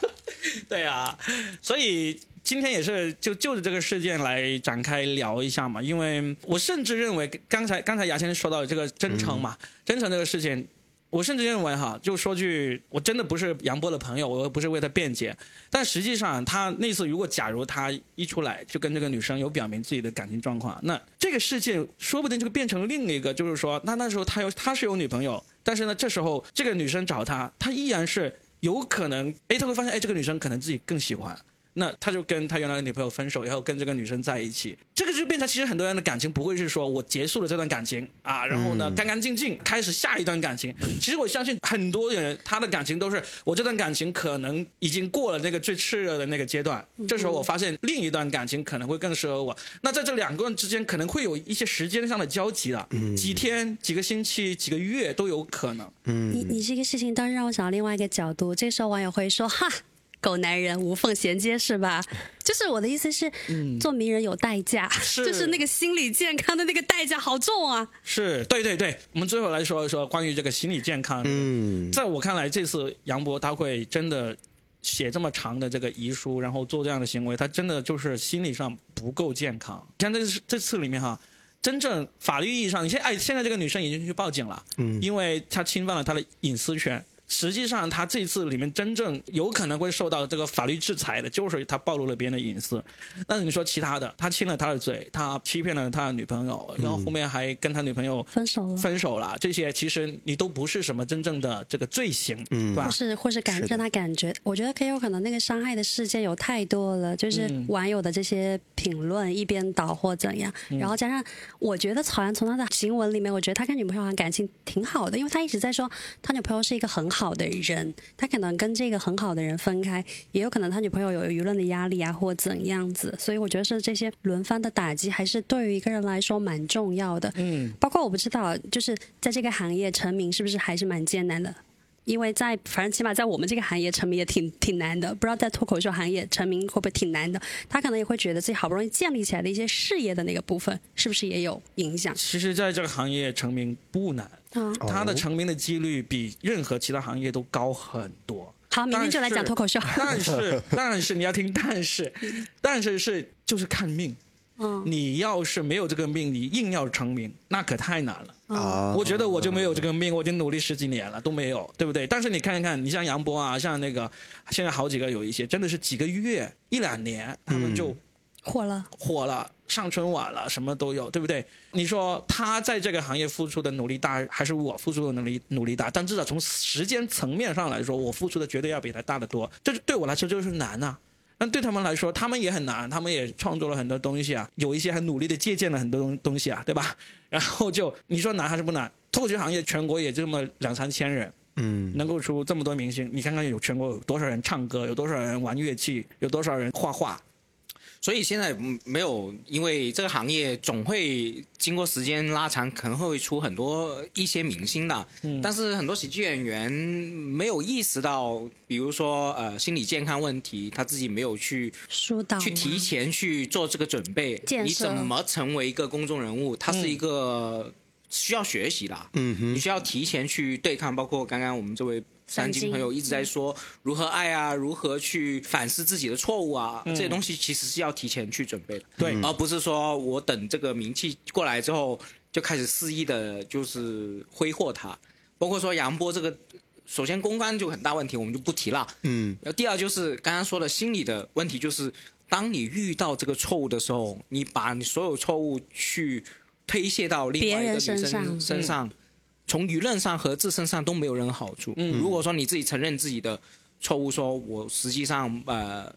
对啊，所以今天也是就就着这个事件来展开聊一下嘛，因为我甚至认为刚才刚才牙签说到这个真诚嘛，真诚这个事情。我甚至认为哈，就说句，我真的不是杨波的朋友，我又不是为他辩解，但实际上他那次如果假如他一出来就跟这个女生有表明自己的感情状况，那这个事件说不定就变成另一个，就是说，那那时候他有他是有女朋友，但是呢，这时候这个女生找他，他依然是有可能，哎，他会发现，哎，这个女生可能自己更喜欢。那他就跟他原来的女朋友分手，然后跟这个女生在一起，这个就变成其实很多人的感情不会是说我结束了这段感情啊，然后呢干干净净开始下一段感情。其实我相信很多人他的感情都是我这段感情可能已经过了那个最炽热的那个阶段，这时候我发现另一段感情可能会更适合我。那在这两个人之间可能会有一些时间上的交集了，几天、几个星期、几个月都有可能。嗯你你这个事情倒是让我想到另外一个角度，这时候网友会说哈。狗男人无缝衔接是吧？就是我的意思是，做名人有代价，是 就是那个心理健康的那个代价好重啊。是对对对，我们最后来说一说关于这个心理健康。嗯，在我看来，这次杨博他会真的写这么长的这个遗书，然后做这样的行为，他真的就是心理上不够健康。你看这次这次里面哈，真正法律意义上，你现在哎，现在这个女生已经去报警了，嗯，因为她侵犯了她的隐私权。实际上，他这次里面真正有可能会受到这个法律制裁的，就是他暴露了别人的隐私。那你说其他的，他亲了他的嘴，他欺骗了他的女朋友，然后后面还跟他女朋友分手了。分手了，这些其实你都不是什么真正的这个罪行，嗯，对吧？或？是或是感让他感觉，我觉得可以有可能那个伤害的事件有太多了，就是嗯。网友的这些评论一边倒或怎样，嗯。然后加上我觉得好像从他的行文里面，我觉得他跟女朋友好像感情挺好的，因为他一直在说他女朋友是一个很好的人，他可能跟这个很好的人分开，也有可能他女朋友有舆论的压力啊或怎样子，所以我觉得是这些轮番的打击还是对于一个人来说蛮重要的，嗯，包括我不知道，就是在这个行业成名是不是还是蛮艰难的？因为在反正起码在我们这个行业成名也挺挺难的，不知道在脱口秀行业成名会不会挺难的？他可能也会觉得自己好不容易建立起来的一些事业的那个部分，是不是也有影响？其实在这个行业成名不难，啊，他的成名的几率比任何其他行业都高很多。好，明天就来讲脱口秀。但是，但是你要听，但是，但是是就是看命。嗯你要是没有这个命，你硬要成名，那可太难了。啊，我觉得我就没有这个命，我已经努力十几年了都没有，对不对？但是你看一看，你像杨波啊，像那个现在好几个有一些真的是几个月、一两年，他们就火了，火了，上春晚了，什么都有，对不对？你说他在这个行业付出的努力大，还是我付出的努力努力大？但至少从时间层面上来说，我付出的绝对要比他大得多。这对我来说就是难呐、那对他们来说，他们也很难，他们也创作了很多东西啊，有一些很努力的借鉴了很多东东西啊，对吧？然后就你说难还是不难？脱口秀行业全国也就这么两三千人，嗯，能够出这么多明星，你看看有全国有多少人唱歌，有多少人玩乐器，有多少人画画，所以现在嗯没有，因为这个行业总会经过时间拉长，可能会出很多一些明星的。嗯但是很多喜剧演员没有意识到，比如说呃心理健康问题，他自己没有去疏导去提前去做这个准备。你怎么成为一个公众人物？他是一个需要学习的。嗯哼，你需要提前去对抗，包括刚刚我们这位三金朋友一直在说如何爱啊，如何去反思自己的错误啊，这些东西其实是要提前去准备的，对而不是说我等这个名气过来之后就开始肆意的，就是挥霍它。包括说杨波这个，首先公关就很大问题，我们就不提了。嗯，然后第二就是刚刚说的心理的问题，就是当你遇到这个错误的时候，你把你所有错误去推卸到另外一个女别人身生上身上，从舆论上和自身上都没有任何好处。嗯。如果说你自己承认自己的错误，说我实际上呃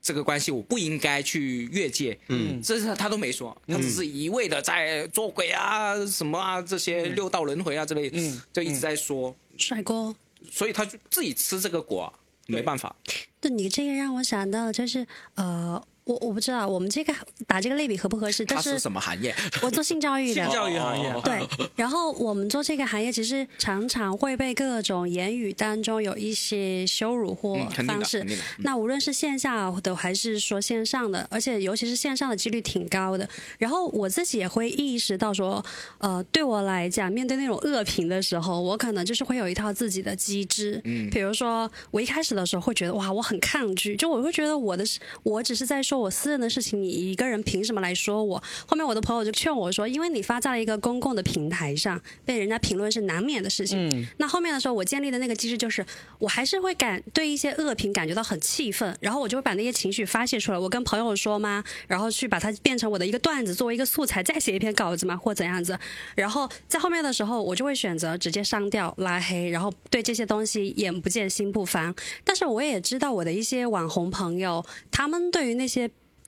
这个关系我不应该去越界，嗯，这是他都没说，他只是一味的在做鬼啊什么啊这些六道轮回啊之类，嗯。就一直在说，帅哥。所以他就自己吃这个果，没办法。对你这个让我想到，就是呃，我我不知道我们这个打这个类比合不合适，但他是什么行业？我做性教育的，性教育行业哦对，然后我们做这个行业，其实常常会被各种言语当中有一些羞辱或方式。那无论是线下的还是说线上的，而且尤其是线上的几率挺高的。然后我自己也会意识到说，呃，对我来讲，面对那种恶评的时候，我可能就是会有一套自己的机制。嗯，比如说我一开始的时候会觉得哇，我很抗拒，就我会觉得我的事，我只是在说我私人的事情，你一个人凭什么来说我？后面我的朋友就劝我说，因为你发在了一个公共的平台上，被人家评论是难免的事情。嗯那后面的时候，我建立的那个机制就是，我还是会感对一些恶评感觉到很气愤，然后我就会把那些情绪发泄出来。我跟朋友说吗？然后去把它变成我的一个段子，作为一个素材，再写一篇稿子嘛，或怎样子。然后在后面的时候，我就会选择直接删掉、拉黑，然后对这些东西眼不见心不烦。但是我也知道我的一些网红朋友，他们对于那些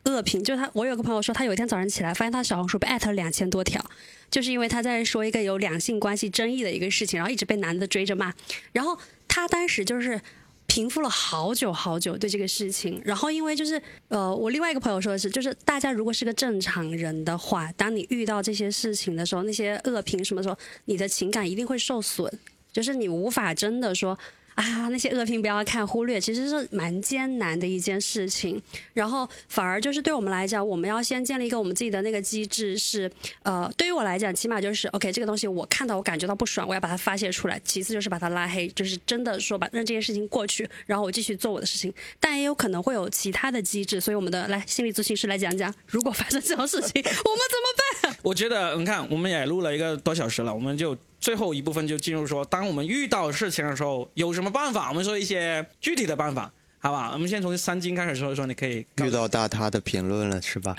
恶评，就他，我有个朋友说，他有一天早上起来，发现他小红书被艾特了两千多条，就是因为他在说一个有两性关系争议的一个事情，然后一直被男的追着骂，然后他当时就是。平复了好久好久对这个事情，然后因为就是呃，我另外一个朋友说的是，就是大家如果是个正常人的话，当你遇到这些事情的时候，那些恶评什么时候，你的情感一定会受损，就是你无法真的说啊那些恶评不要看忽略，其实是蛮艰难的一件事情。然后反而就是对我们来讲，我们要先建立一个我们自己的那个机制是，呃，对于我来讲，起码就是 OK，这个东西我看到我感觉到不爽，我要把它发泄出来。其次就是把它拉黑，就是真的说把让这件事情过去，然后我继续做我的事情。但也有可能会有其他的机制，所以我们的来心理咨询师来讲讲，如果发生这种事情，我们怎么办？我觉得你看，我们也录了一个多小时了，我们就最后一部分就进入说，当我们遇到事情的时候有什么办法？我们说一些具体的办法，好吧？我们先从三金开始说一说，你可以遇到大他的评论了是吧？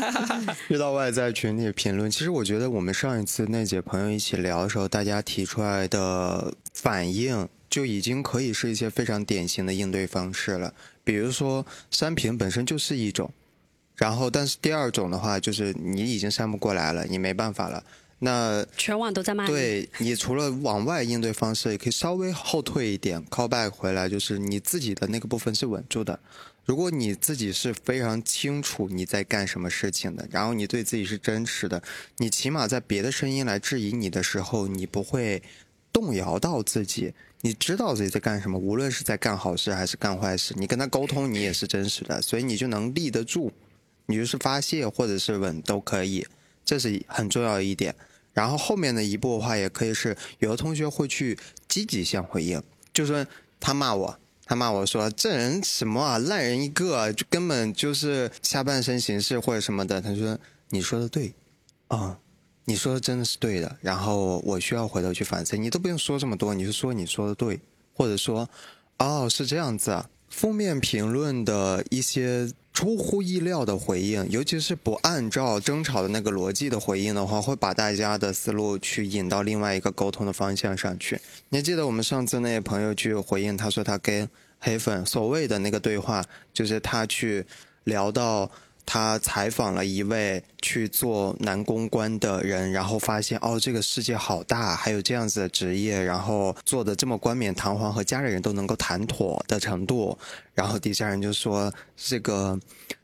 遇到外在群体评论，其实我觉得我们上一次那节朋友一起聊的时候，大家提出来的反应就已经可以是一些非常典型的应对方式了。比如说删评本身就是一种，然后但是第二种的话，就是你已经删不过来了，你没办法了。那全网都在骂你。对你除了往外应对方式，也可以稍微后退一点，call back 回来，就是你自己的那个部分是稳住的。如果你自己是非常清楚你在干什么事情的，然后你对自己是真实的，你起码在别的声音来质疑你的时候，你不会动摇到自己。你知道自己在干什么，无论是在干好事还是干坏事，你跟他沟通，你也是真实的，所以你就能立得住。你就是发泄或者是稳都可以，这是很重要的一点。然后后面的一步的话，也可以是有的同学会去积极性回应，就说他骂我，他骂我说这人什么啊，烂人一个，就根本就是下半身形式或者什么的。他说你说的对，啊、你说的真的是对的。然后我需要回头去反思，你都不用说这么多，你就说你说的对，或者说哦是这样子啊。负面评论的一些出乎意料的回应，尤其是不按照争吵的那个逻辑的回应的话，会把大家的思路去引到另外一个沟通的方向上去。你还记得我们上次那个朋友去回应，他说他跟黑粉所谓的那个对话，就是他去聊到他采访了一位去做男公关的人，然后发现哦，这个世界好大，还有这样子的职业，然后做的这么冠冕堂皇，和家里人都能够谈妥的程度。然后底下人就说这个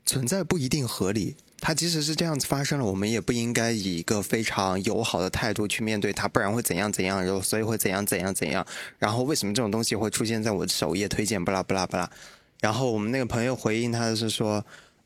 存在不一定合理。他即使是这样子发生了，我们也不应该以一个非常友好的态度去面对他，不然会怎样怎样，然后所以会怎样怎样怎样。然后为什么这种东西会出现在我的首页推荐？不啦不啦不啦。然后我们那个朋友回应他的是说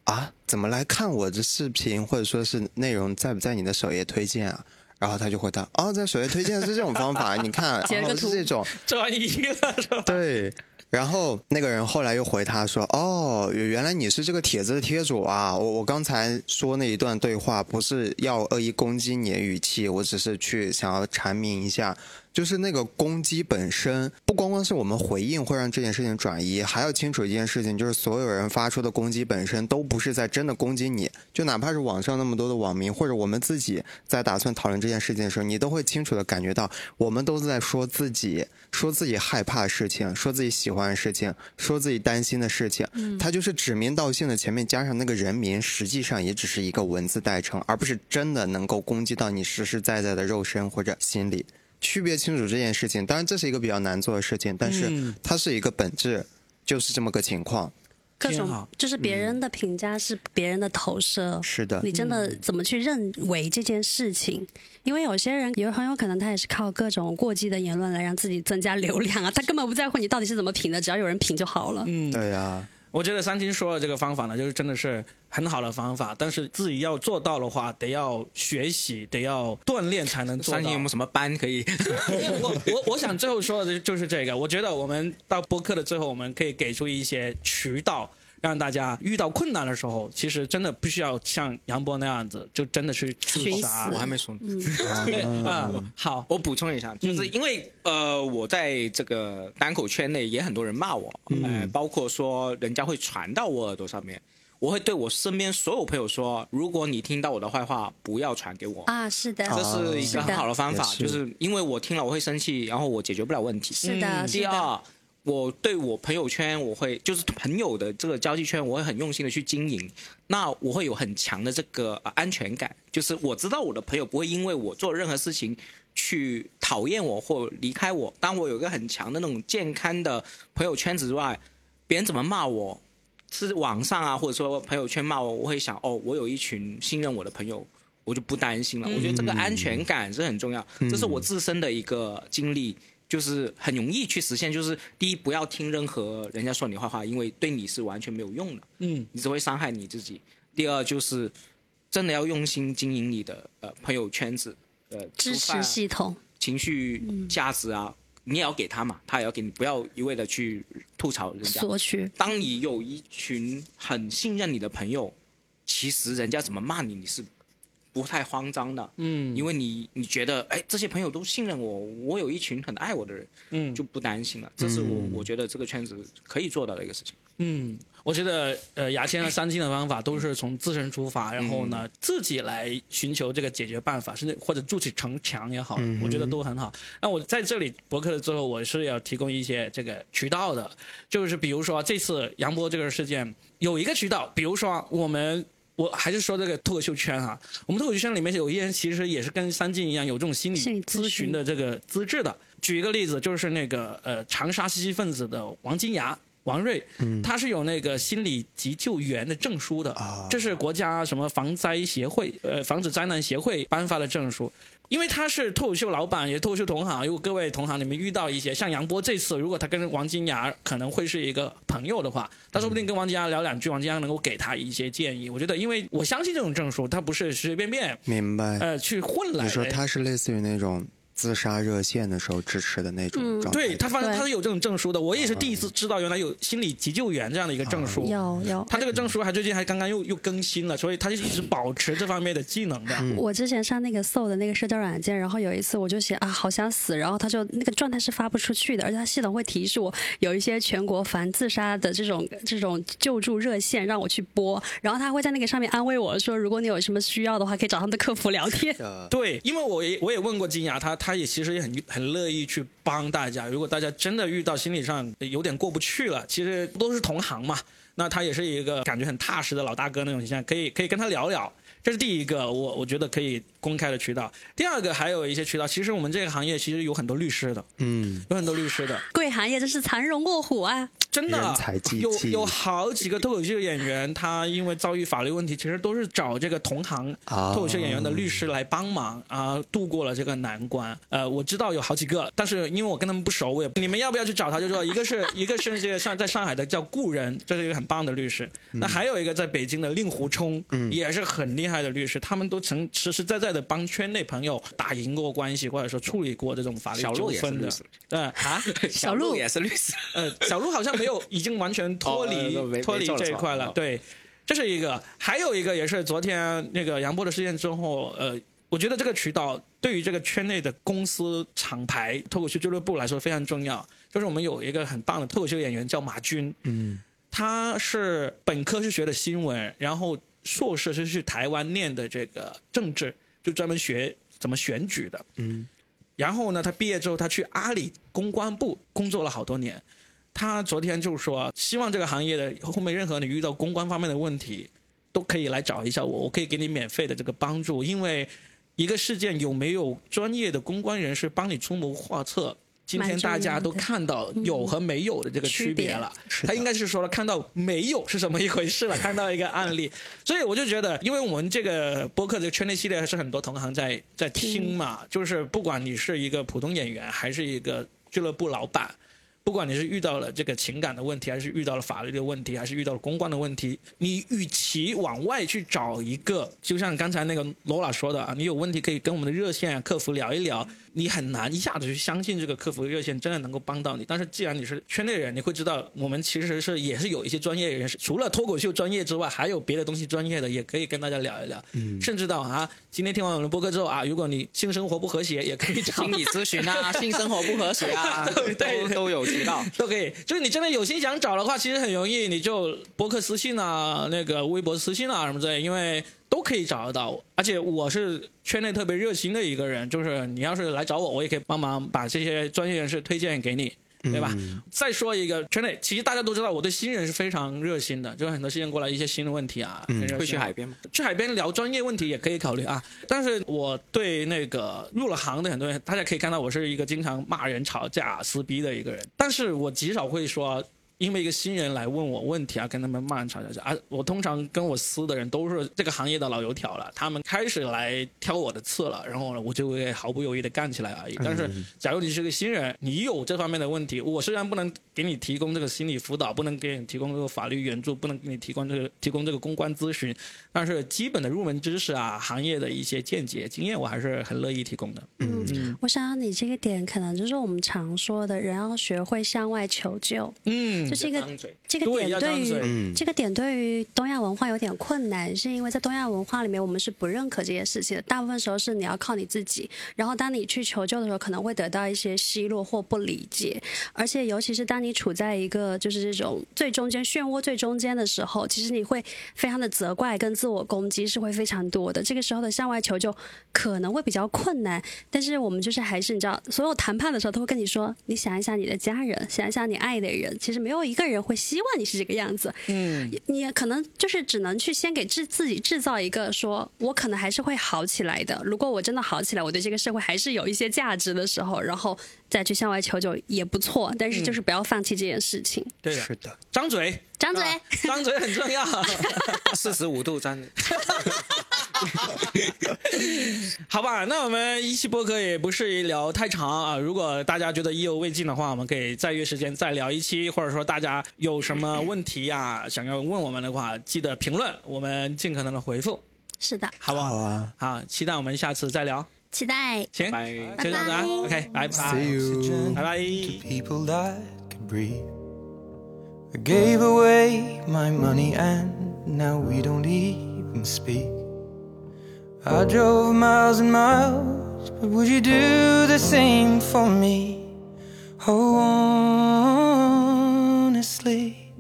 啊，怎么来看我的视频或者说是内容在不在你的首页推荐啊？然后他就回答：“哦，在首页推荐是这种方法，你看，哦截了个图是这种。”专一了是吧？对，然后那个人后来又回他说：“哦，原来你是这个帖子的贴主啊！我我刚才说那一段对话不是要恶意攻击你的语气，我只是去想要阐明一下，就是那个攻击本身，不光光是我们回应会让这件事情转移，还要清楚一件事情，就是所有人发出的攻击本身都不是在真的攻击你，就哪怕是网上那么多的网民，或者我们自己在打算讨论这件事情的时候，你都会清楚的感觉到，我们都是在说自己，说自己害怕的事情，说自己喜欢的事情，说自己担心的事情，他就是指名道姓的前面加上那个人名，实际上也只是一个文字代称，而不是真的能够攻击到你实实在在的肉身或者心理。区别清楚这件事情，当然这是一个比较难做的事情，但是嗯。它是一个本质，就是这么个情况。各种就是别人的评价是别人的投射，是的，你真的怎么去认为这件事情？因为有些人有很有可能他也是靠各种过激的言论来让自己增加流量啊，他根本不在乎你到底是怎么评的，只要有人评就好了。嗯，对呀、我觉得三金说的这个方法呢，就是真的是很好的方法，但是自己要做到的话，得要学习，得要锻炼才能做到。三金有没有什么班可以？我我我想最后说的就是这个，我觉得我们到播客的最后，我们可以给出一些渠道。让大家遇到困难的时候，其实真的不需要像杨波那样子，就真的去自寻杀。我还没说呢。对啊、好，我补充一下，就是因为、呃，我在这个单口圈内也很多人骂我，呃，包括说人家会传到我耳朵上面，我会对我身边所有朋友说，如果你听到我的坏话，不要传给我。啊，是的，这是一个很好的方法，是。就是因为我听了我会生气，然后我解决不了问题。是的，嗯是的，第二，我对我朋友圈，我会就是朋友的这个交际圈，我会很用心的去经营。那我会有很强的这个、呃安全感，就是我知道我的朋友不会因为我做任何事情去讨厌我或离开我。当我有一个很强的那种健康的朋友圈子之外，别人怎么骂我，是网上啊，或者说朋友圈骂我，我会想哦，我有一群信任我的朋友。我就不担心了，我觉得这个安全感是很重要，这是我自身的一个经历，就是很容易去实现。就是第一，不要听任何人家说你坏话，因为对你是完全没有用的，嗯，你只会伤害你自己。第二，就是真的要用心经营你的呃朋友圈子，呃，支吃饭持系统，情绪价值啊，你也要给他嘛，他也要给你，不要一味的去吐槽人家。索取，当你有一群很信任你的朋友，其实人家怎么骂你，你是不太慌张的，嗯因为你你觉得，哎，这些朋友都信任我，我有一群很爱我的人，嗯就不担心了。这是我我觉得这个圈子可以做到的一个事情。嗯，我觉得呃，牙签和三金的方法都是从自身出发，然后呢，自己来寻求这个解决办法，甚至或者筑起城墙也好，我觉得都很好。那我在这里博客的最后，我是要提供一些这个渠道的，就是比如说这次杨波这个事件有一个渠道，比如说我们。我还是说这个脱口秀圈哈、我们脱口秀圈里面有一些人其实也是跟三金一样有这种心理咨询的这个资质的。举一个例子，就是那个呃长沙吸吸分子的王金牙。王瑞，嗯他是有那个心理急救员的证书的，这是国家什么防灾协会、呃防止灾难协会颁发的证书。因为他是脱口秀老板，也脱口秀同行。如果各位同行你们遇到一些像杨波这次，如果他跟王金牙可能会是一个朋友的话，他说不定跟王金牙聊两句，王金牙能够给他一些建议。我觉得，因为我相信这种证书，他不是随随便便明白。呃去混来的。你说他是类似于那种自杀热线的时候支持的那种状态，对他发现他是有这种证书的，我也是第一次知道原来有心理急救员这样的一个证书。有有。他这个证书还最近还刚刚又又更新了，所以他就一直保持这方面的技能的。我之前上那个 Soul 的那个社交软件，然后有一次我就写啊好想死，然后他就那个状态是发不出去的，而且他系统会提示我有一些全国防自杀的这种这种救助热线让我去拨，然后他会在那个上面安慰我说，如果你有什么需要的话，可以找他们的客服聊天。呃，对，因为我也我也问过金牙，他他他也其实也很很乐意去帮大家。如果大家真的遇到心理上有点过不去了，其实都是同行嘛，那他也是一个感觉很踏实的老大哥那种形象，可以可以跟他聊聊。这是第一个，我我觉得可以公开的渠道。第二个还有一些渠道，其实我们这个行业其实有很多律师的，嗯，有很多律师的，贵行业真是藏龙卧虎啊！真的有有好几个脱口秀演员，他因为遭遇法律问题，其实都是找这个同行啊脱口秀演员的律师来帮忙啊，度过了这个难关。呃，我知道有好几个，但是因为我跟他们不熟，我也你们要不要去找他？就说一个是 一个是这个上在上海的叫顾人，这是一个很棒的律师。那还有一个在北京的令狐冲，也是很厉害的律师，他们都曾实实在在的帮圈内朋友打赢过关系，或者说处理过这种法律小鹿也是纠纷的律师。对。啊，小鹿。也是律师，呃，小鹿好像没有，已经完全脱离、哦呃脱离这一块了。哦。对，这是一个，还有一个也是昨天那个杨波的事件之后，呃，我觉得这个渠道对于这个圈内的公司、厂牌、脱口秀俱乐部来说非常重要。就是我们有一个很棒的脱口秀演员叫马军，嗯，他是本科是学的新闻，然后硕士是去台湾念的这个政治，就专门学怎么选举的，嗯。然后呢，他毕业之后，他去阿里公关部工作了好多年。他昨天就说，希望这个行业的后面任何你遇到公关方面的问题，都可以来找一下我，我可以给你免费的这个帮助。因为一个事件有没有专业的公关人士帮你出谋划策，今天大家都看到有和没有的这个区别了。他应该是说了，看到没有是什么一回事了，看到一个案例。所以我就觉得，因为我们这个播客这个圈内系列是很多同行在在听嘛，就是不管你是一个普通演员，还是一个俱乐部老板。不管你是遇到了这个情感的问题，还是遇到了法律的问题，还是遇到了公关的问题，你与其往外去找一个，就像刚才那个罗拉说的啊，你有问题可以跟我们的热线客服聊一聊，你很难一下子去相信这个客服热线真的能够帮到你。但是既然你是圈内人，你会知道我们其实是也是有一些专业人士，除了脱口秀专业之外，还有别的东西专业的，也可以跟大家聊一聊。嗯，甚至到啊，今天听完我们的播客之后啊，如果你性生活不和谐，也可以找心理咨询啊，性生活不和谐啊，对对都都有提到。都可以，就是你真的有心想找的话，其实很容易，你就博客私信啊，那个微博私信啊什么之类，因为都可以找得到。而且我是圈内特别热心的一个人，就是你要是来找我，我也可以帮忙把这些专业人士推荐给你。对吧？再说一个圈内，其实大家都知道，我对新人是非常热心的，就是很多新人过来一些新的问题啊，会去海边吗？去海边聊专业问题也可以考虑啊。但是我对那个入了行的很多人，大家可以看到我是一个经常骂人、吵架、撕逼的一个人，但是我极少会说。因为一个新人来问我问题啊，跟他们骂人吵架啊，我通常跟我撕的人都是这个行业的老油条了，他们开始来挑我的刺了，然后呢，我就会毫不犹豫的干起来而已。但是，假如你是个新人，你有这方面的问题，我虽然不能给你提供这个心理辅导，不能给你提供这个法律援助，不能给你提供这个提供这个公关咨询，但是基本的入门知识啊，行业的一些见解经验，我还是很乐意提供的。嗯，我想要你这个点，可能就是我们常说的人要学会向外求救。嗯，这是一个这个点对于这个点对于东亚文化有点困难，是因为在东亚文化里面，我们是不认可这些事情的。大部分时候是你要靠你自己，然后当你去求救的时候，可能会得到一些奚落或不理解。而且尤其是当你处在一个就是这种最中间漩涡最中间的时候，其实你会非常的责怪跟自我攻击是会非常多的。这个时候的向外求救可能会比较困难，但是我们就是还是你知道，所有谈判的时候都会跟你说，你想一想你的家人，想一想你爱的人，其实没有一个人会希望你是这个样子。嗯，你也可能就是只能去先给自自己制造一个说，我可能还是会好起来的。如果我真的好起来，我对这个社会还是有一些价值的时候，然后再去向外求救也不错。但是就是不要放弃这件事情。对的，是的，张嘴，张嘴，啊张嘴很重要。四十五度张，好吧，那我们一期播客也不是聊太长啊。如果大家觉得意犹未尽的话，我们可以再约时间再聊一期，或者说大家有什么问题呀、想要问我们的话，记得评论，我们尽可能的回复，是的，好不好？好啊好，期待我们下次再聊。期待。行，拜。就这样子啊。OK，拜拜 See you. Oxygen 拜拜。people that could breathe. I gave away my money and now we don't even speak. I drove miles and miles, but would you do the same for me? Oh, honestly.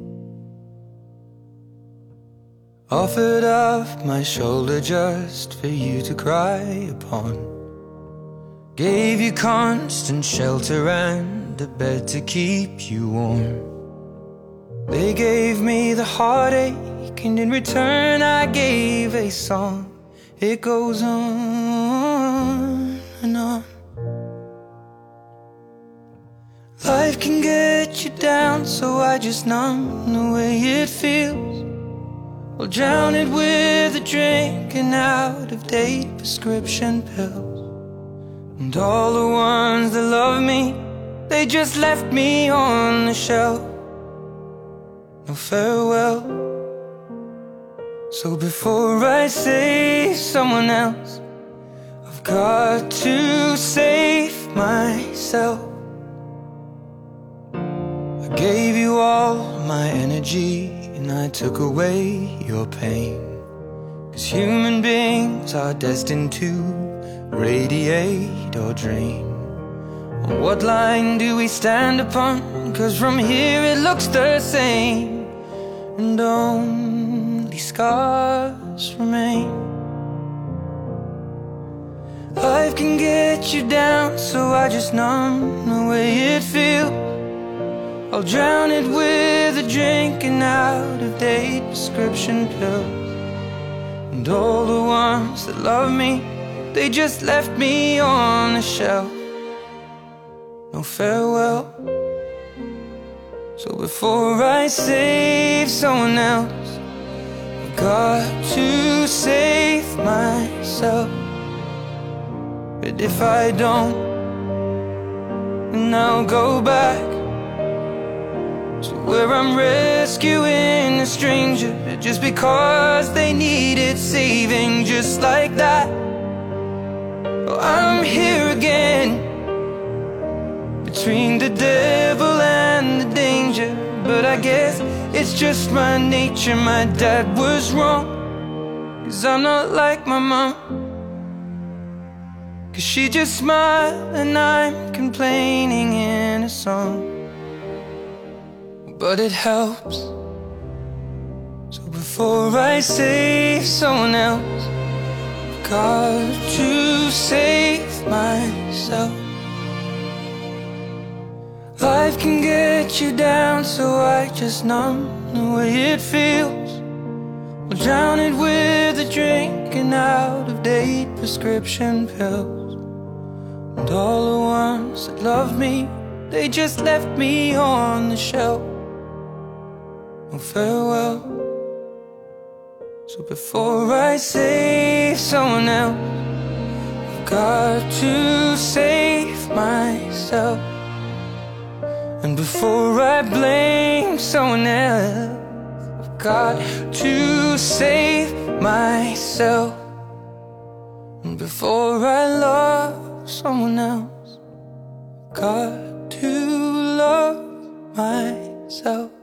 Offered up my shoulder just for you to cry upon. Gave you constant shelter and a bed to keep you warm. They gave me the heartache, and in return, I gave a song. It goes on and on. Life can get you down, so I just numb the way it feels. I'll drown it with a drink and out of date prescription pills. And all the ones that love me, they just left me on the shelf. No farewell. So before I save someone else, I've got to save myself. I gave you all my energy and I took away your pain. Cause human beings are destined to radiate or drain. What line do we stand upon? Cause from here it looks the same. And only scars remain. Life can get you down, so I just numb the way it feels. I'll drown it with a drink and out of date prescription pills. And all the ones that love me, they just left me on the shelf. No farewell. So before I save someone else, got to save myself. But if I don't, then I'll go back to where I'm rescuing a stranger just because they needed saving, just like that. I'm here again between the devil and the danger. But I guess it's just my nature. My dad was wrong, cause I'm not like my mom. Cause she just smiled and I'm complaining in a song. But it helps. So before I save someone else, I've got to save myself. Life can get you down, so I just numb the way it feels. I'll drown it with a drink and out of date prescription pills. And all the ones that love me, they just left me on the shelf. No farewell. So before I save someone else, I've got to save myself. And before I blame someone else, I've got to save myself. And before I love someone else, I've got to love myself.